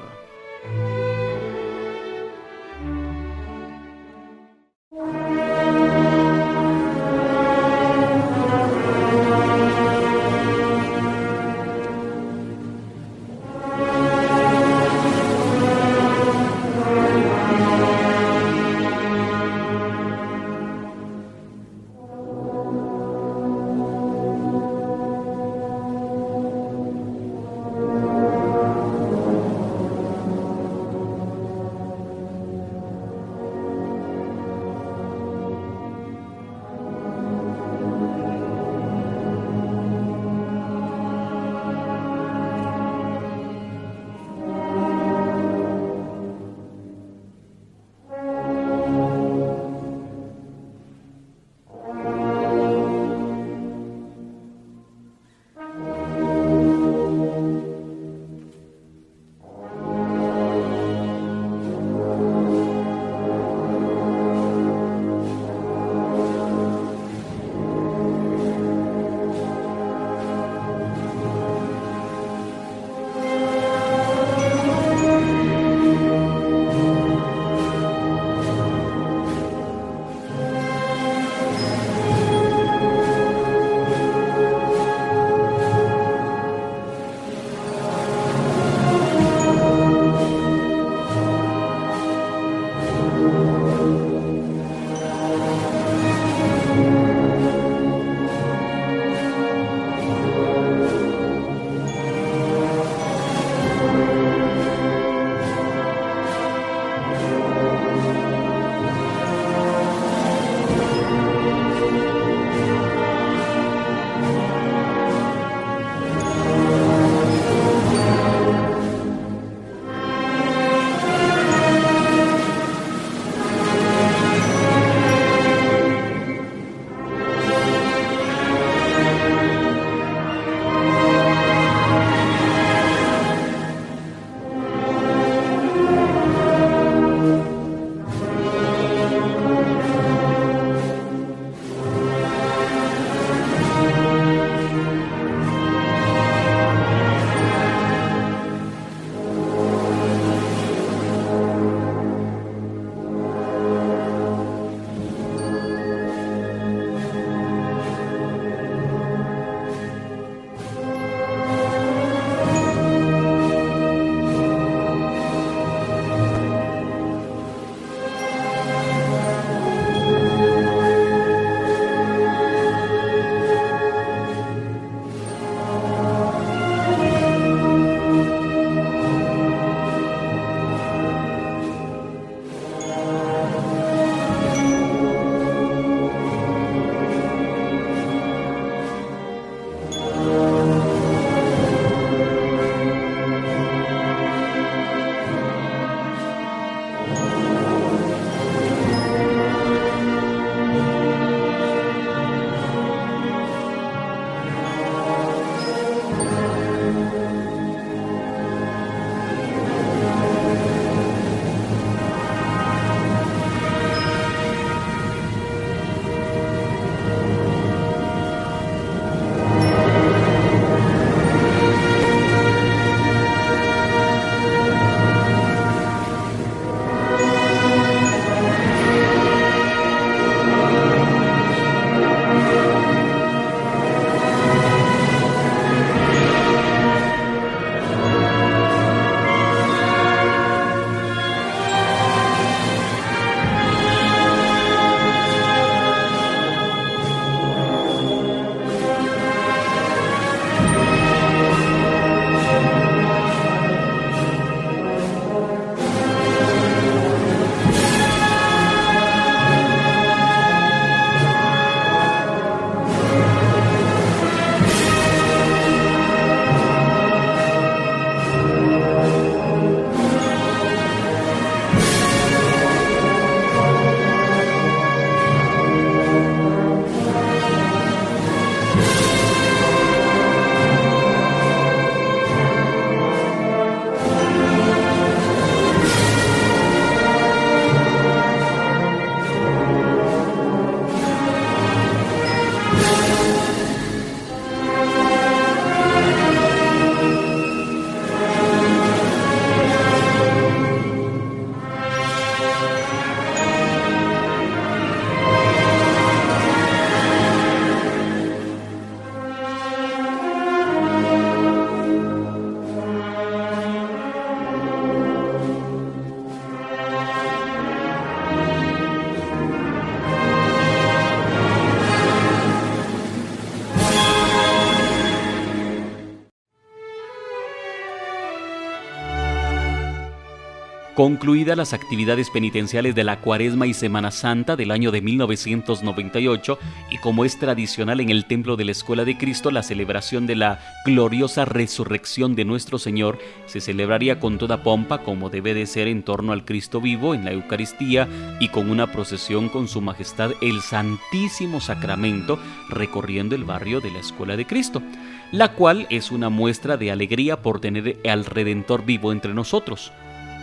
Concluidas las actividades penitenciales de la Cuaresma y Semana Santa del año de 1998 y como es tradicional en el Templo de la Escuela de Cristo, la celebración de la gloriosa resurrección de nuestro Señor se celebraría con toda pompa como debe de ser en torno al Cristo vivo en la Eucaristía y con una procesión con Su Majestad el Santísimo Sacramento recorriendo el barrio de la Escuela de Cristo, la cual es una muestra de alegría por tener al Redentor vivo entre nosotros.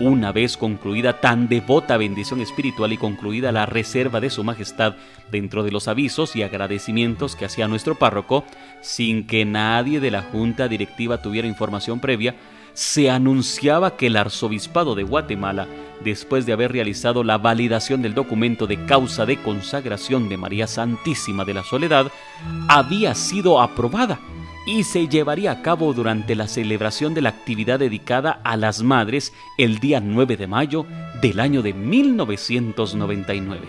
Una vez concluida tan devota bendición espiritual y concluida la reserva de Su Majestad dentro de los avisos y agradecimientos que hacía nuestro párroco, sin que nadie de la Junta Directiva tuviera información previa, se anunciaba que el Arzobispado de Guatemala, después de haber realizado la validación del documento de causa de consagración de María Santísima de la Soledad, había sido aprobada y se llevaría a cabo durante la celebración de la actividad dedicada a las madres el día 9 de mayo del año de 1999.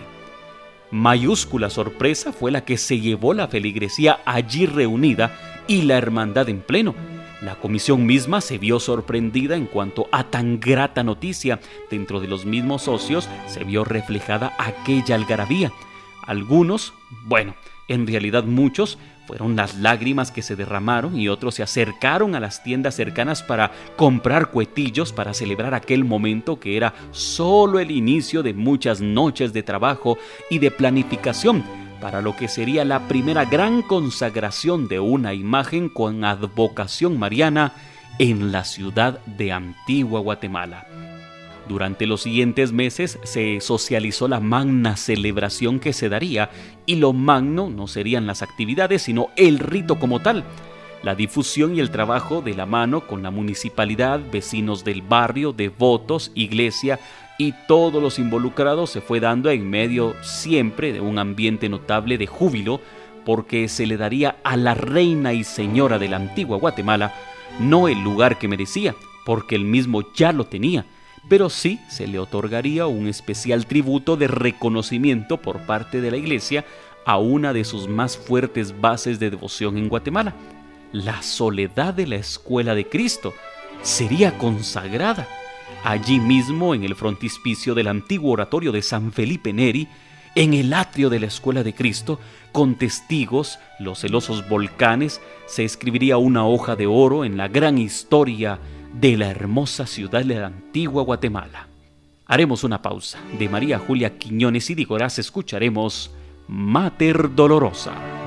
Mayúscula sorpresa fue la que se llevó la feligresía allí reunida y la hermandad en pleno. La comisión misma se vio sorprendida en cuanto a tan grata noticia. Dentro de los mismos socios se vio reflejada aquella algarabía. Algunos, bueno, en realidad muchos, fueron las lágrimas que se derramaron y otros se acercaron a las tiendas cercanas para comprar cuetillos para celebrar aquel momento que era solo el inicio de muchas noches de trabajo y de planificación para lo que sería la primera gran consagración de una imagen con advocación mariana en la ciudad de Antigua Guatemala. Durante los siguientes meses se socializó la magna celebración que se daría y lo magno no serían las actividades sino el rito como tal. La difusión y el trabajo de la mano con la municipalidad, vecinos del barrio, devotos, iglesia y todos los involucrados se fue dando en medio siempre de un ambiente notable de júbilo porque se le daría a la reina y señora de la antigua Guatemala no el lugar que merecía, porque él mismo ya lo tenía, pero sí se le otorgaría un especial tributo de reconocimiento por parte de la Iglesia a una de sus más fuertes bases de devoción en Guatemala. La soledad de la Escuela de Cristo sería consagrada. Allí mismo, en el frontispicio del antiguo oratorio de San Felipe Neri, en el atrio de la Escuela de Cristo, con testigos, los celosos volcanes, se escribiría una hoja de oro en la gran historia de la hermosa ciudad de la antigua Guatemala. Haremos una pausa. De María Julia Quiñones y Digoraz escucharemos Mater Dolorosa.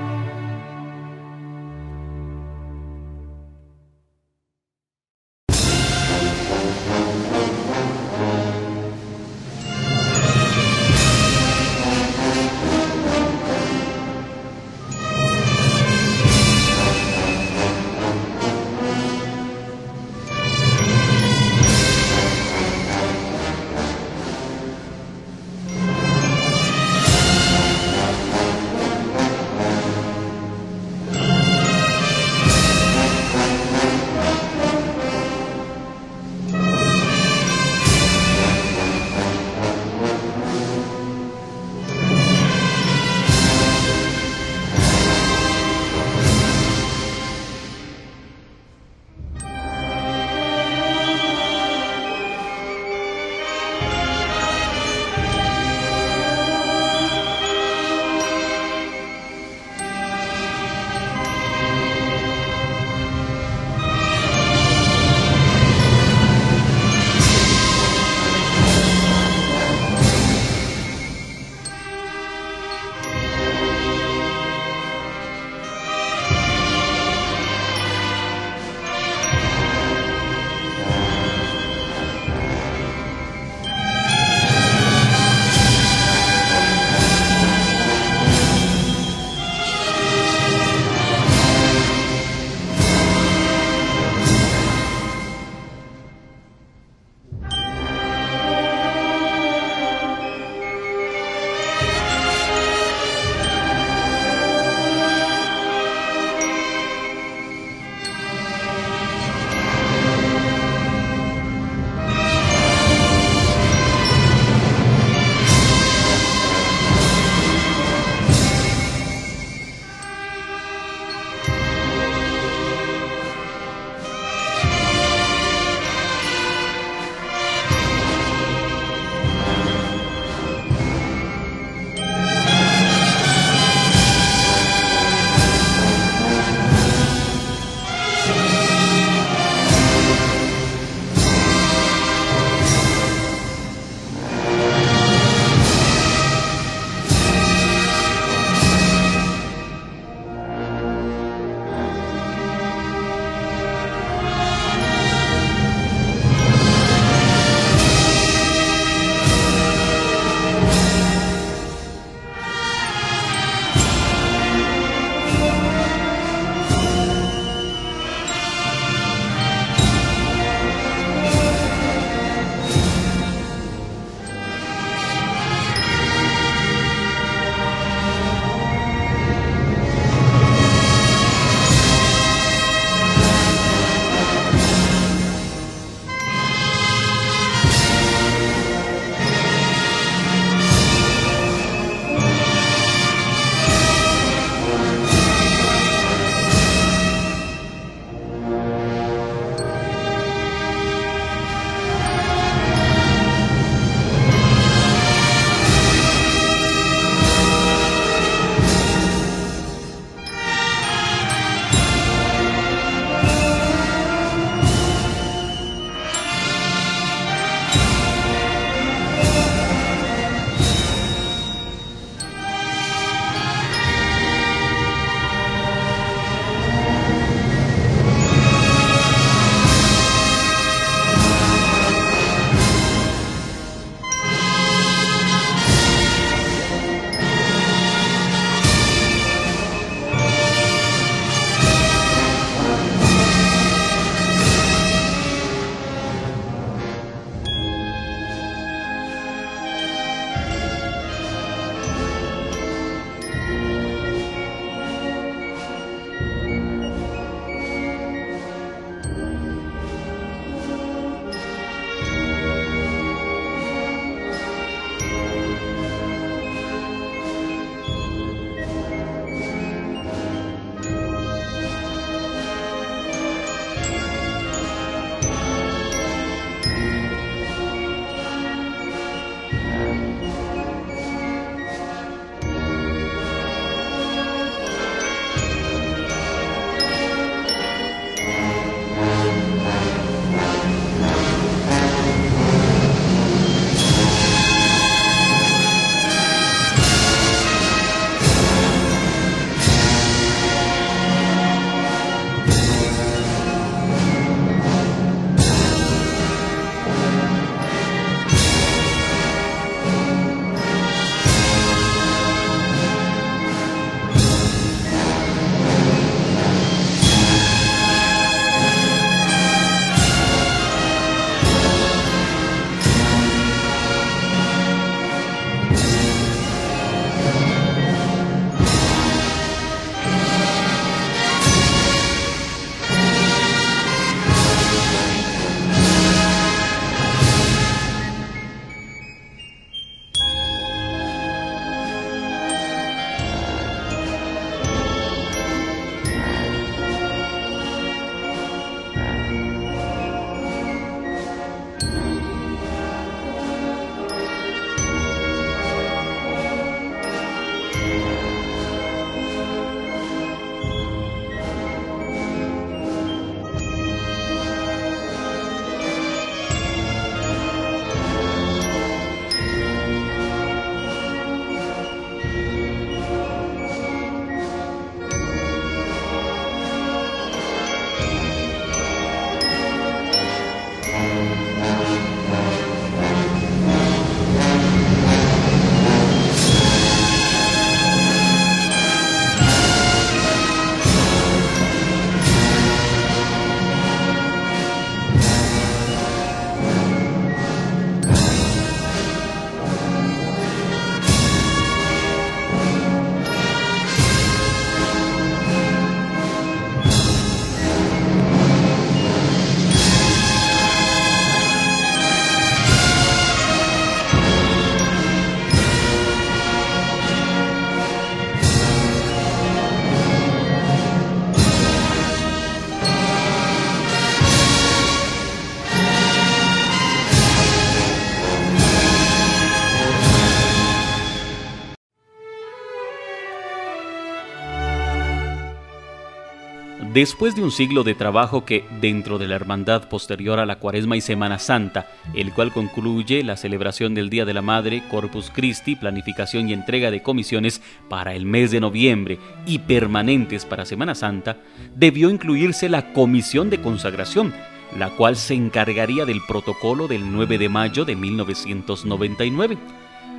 Después de un siglo de trabajo que, dentro de la hermandad posterior a la Cuaresma y Semana Santa, el cual concluye la celebración del Día de la Madre, Corpus Christi, planificación y entrega de comisiones para el mes de noviembre y permanentes para Semana Santa, debió incluirse la Comisión de Consagración, la cual se encargaría del protocolo del 9 de mayo de 1999.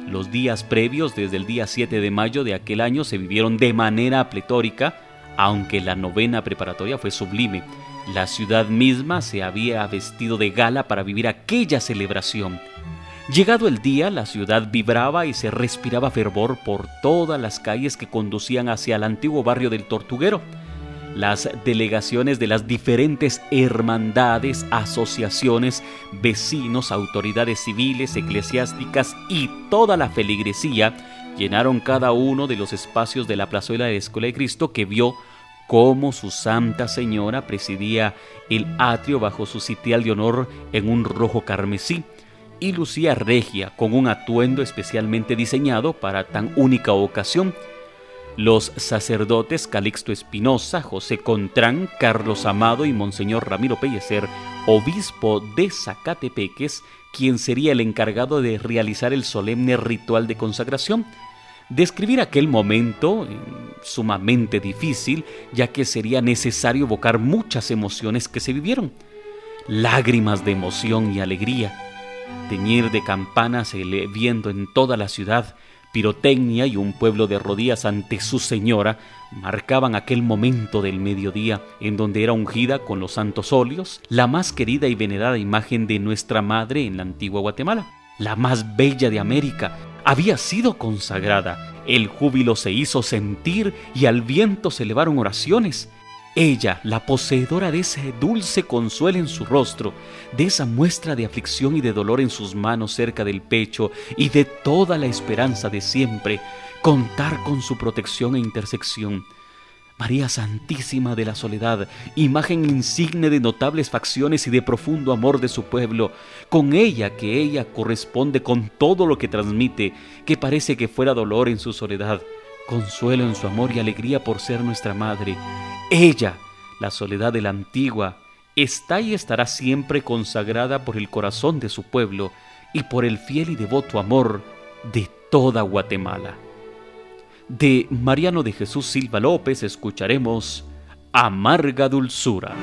Los días previos, desde el día 7 de mayo de aquel año, se vivieron de manera pletórica, aunque la novena preparatoria fue sublime, la ciudad misma se había vestido de gala para vivir aquella celebración. Llegado el día, la ciudad vibraba y se respiraba fervor por todas las calles que conducían hacia el antiguo barrio del Tortuguero. Las delegaciones de las diferentes hermandades, asociaciones, vecinos, autoridades civiles, eclesiásticas y toda la feligresía llenaron cada uno de los espacios de la plazuela de la Escuela de Cristo que vio cómo su Santa Señora presidía el atrio bajo su sitial de honor en un rojo carmesí y lucía regia con un atuendo especialmente diseñado para tan única ocasión. Los sacerdotes Calixto Espinosa, José Contrán, Carlos Amado y Monseñor Ramiro Pellecer, obispo de Zacatepeques, quien sería el encargado de realizar el solemne ritual de consagración, Describir aquel momento eh, sumamente difícil, ya que sería necesario evocar muchas emociones que se vivieron. Lágrimas de emoción y alegría, teñir de campanas el en toda la ciudad, pirotecnia y un pueblo de rodillas ante su señora marcaban aquel momento del mediodía en donde era ungida con los santos óleos la más querida y venerada imagen de nuestra madre en la antigua Guatemala, la más bella de América, había sido consagrada. El júbilo se hizo sentir y al viento se elevaron oraciones. Ella, la poseedora de ese dulce consuelo en su rostro, de esa muestra de aflicción y de dolor en sus manos cerca del pecho y de toda la esperanza de siempre, contar con su protección e intersección, María Santísima de la Soledad, imagen insigne de notables facciones y de profundo amor de su pueblo, con ella que ella corresponde con todo lo que transmite, que parece que fuera dolor en su soledad, consuelo en su amor y alegría por ser nuestra madre. Ella, la soledad de la antigua, está y estará siempre consagrada por el corazón de su pueblo y por el fiel y devoto amor de toda Guatemala. De Mariano de Jesús Silva López escucharemos Amarga Dulzura.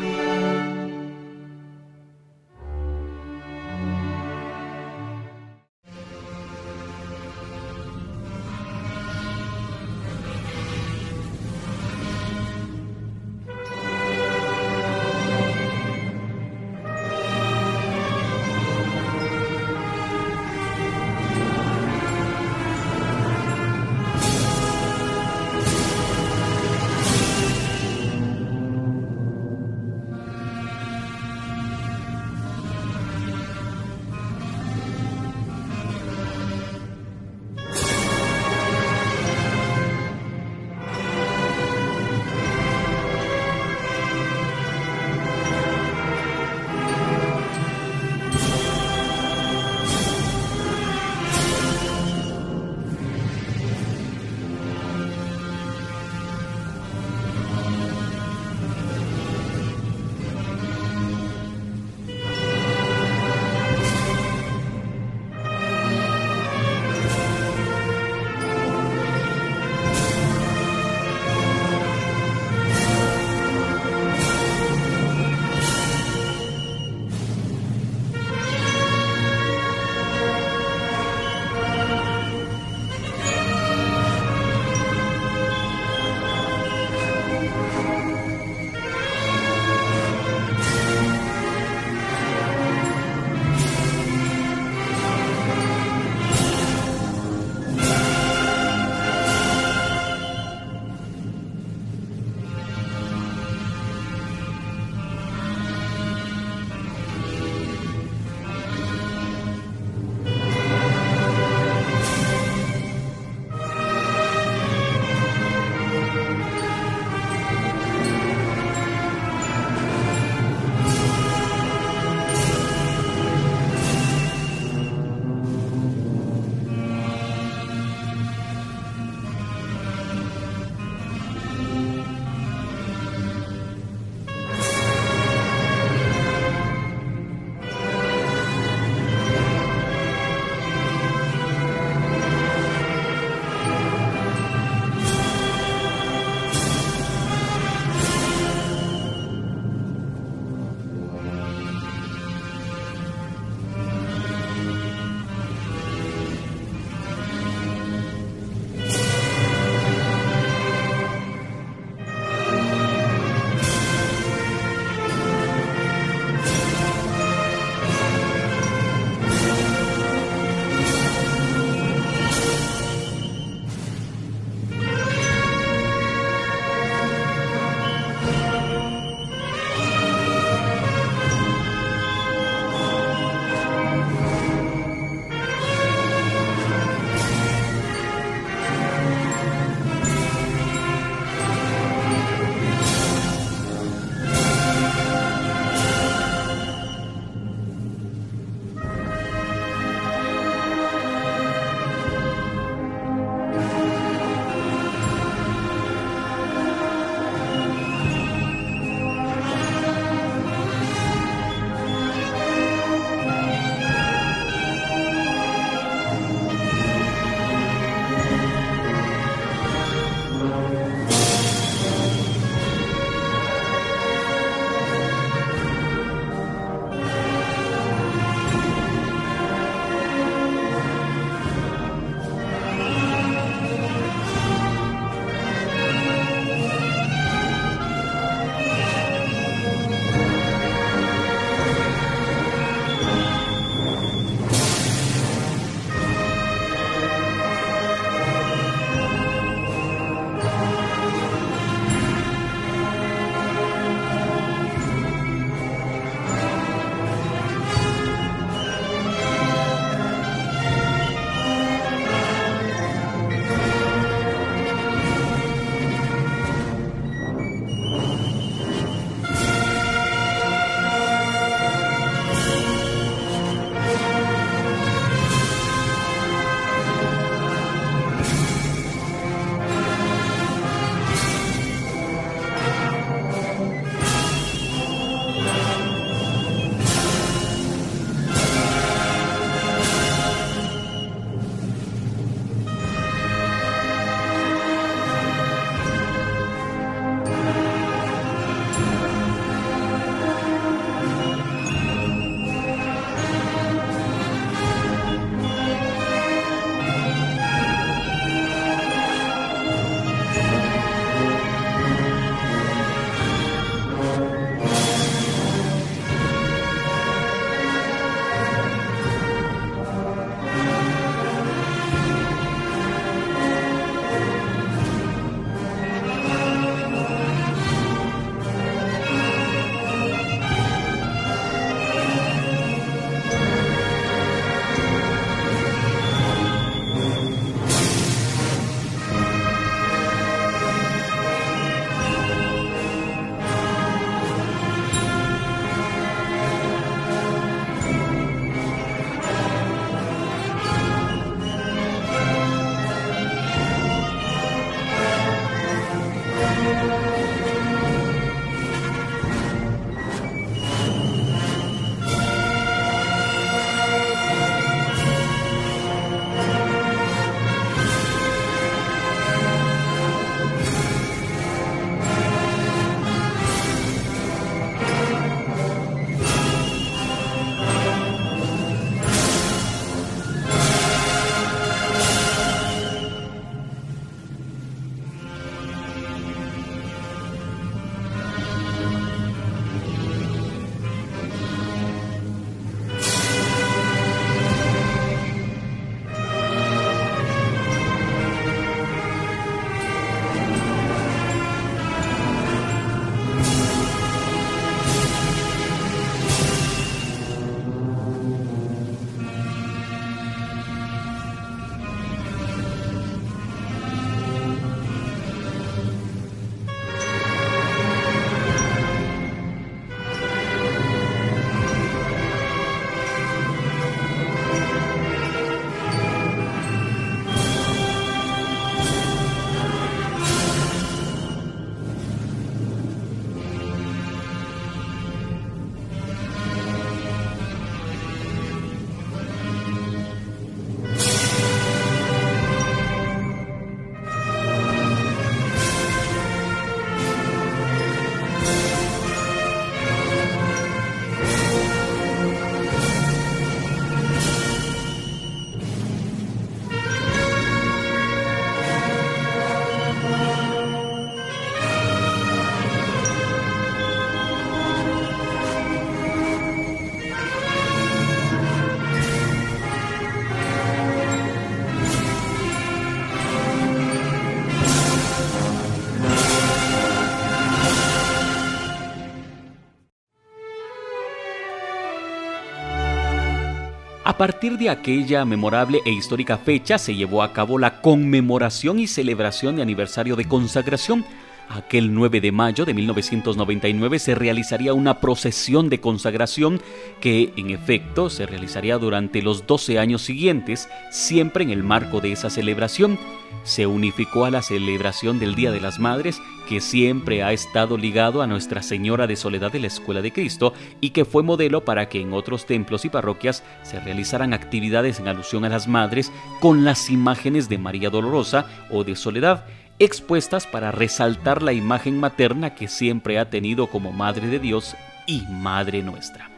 A partir de aquella memorable e histórica fecha se llevó a cabo la conmemoración y celebración de aniversario de consagración Aquel 9 de mayo de 1999 se realizaría una procesión de consagración que en efecto se realizaría durante los 12 años siguientes, siempre en el marco de esa celebración. Se unificó a la celebración del Día de las Madres, que siempre ha estado ligado a Nuestra Señora de Soledad de la Escuela de Cristo y que fue modelo para que en otros templos y parroquias se realizaran actividades en alusión a las madres con las imágenes de María Dolorosa o de Soledad expuestas para resaltar la imagen materna que siempre ha tenido como Madre de Dios y Madre nuestra.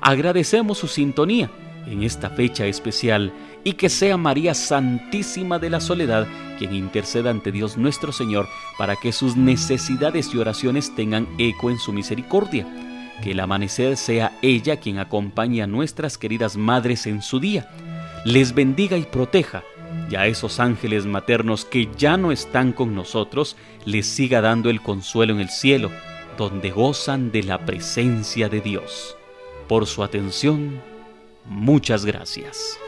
Agradecemos su sintonía en esta fecha especial y que sea María Santísima de la Soledad quien interceda ante Dios nuestro Señor para que sus necesidades y oraciones tengan eco en su misericordia. Que el amanecer sea ella quien acompañe a nuestras queridas madres en su día, les bendiga y proteja y a esos ángeles maternos que ya no están con nosotros, les siga dando el consuelo en el cielo, donde gozan de la presencia de Dios. Por su atención, muchas gracias.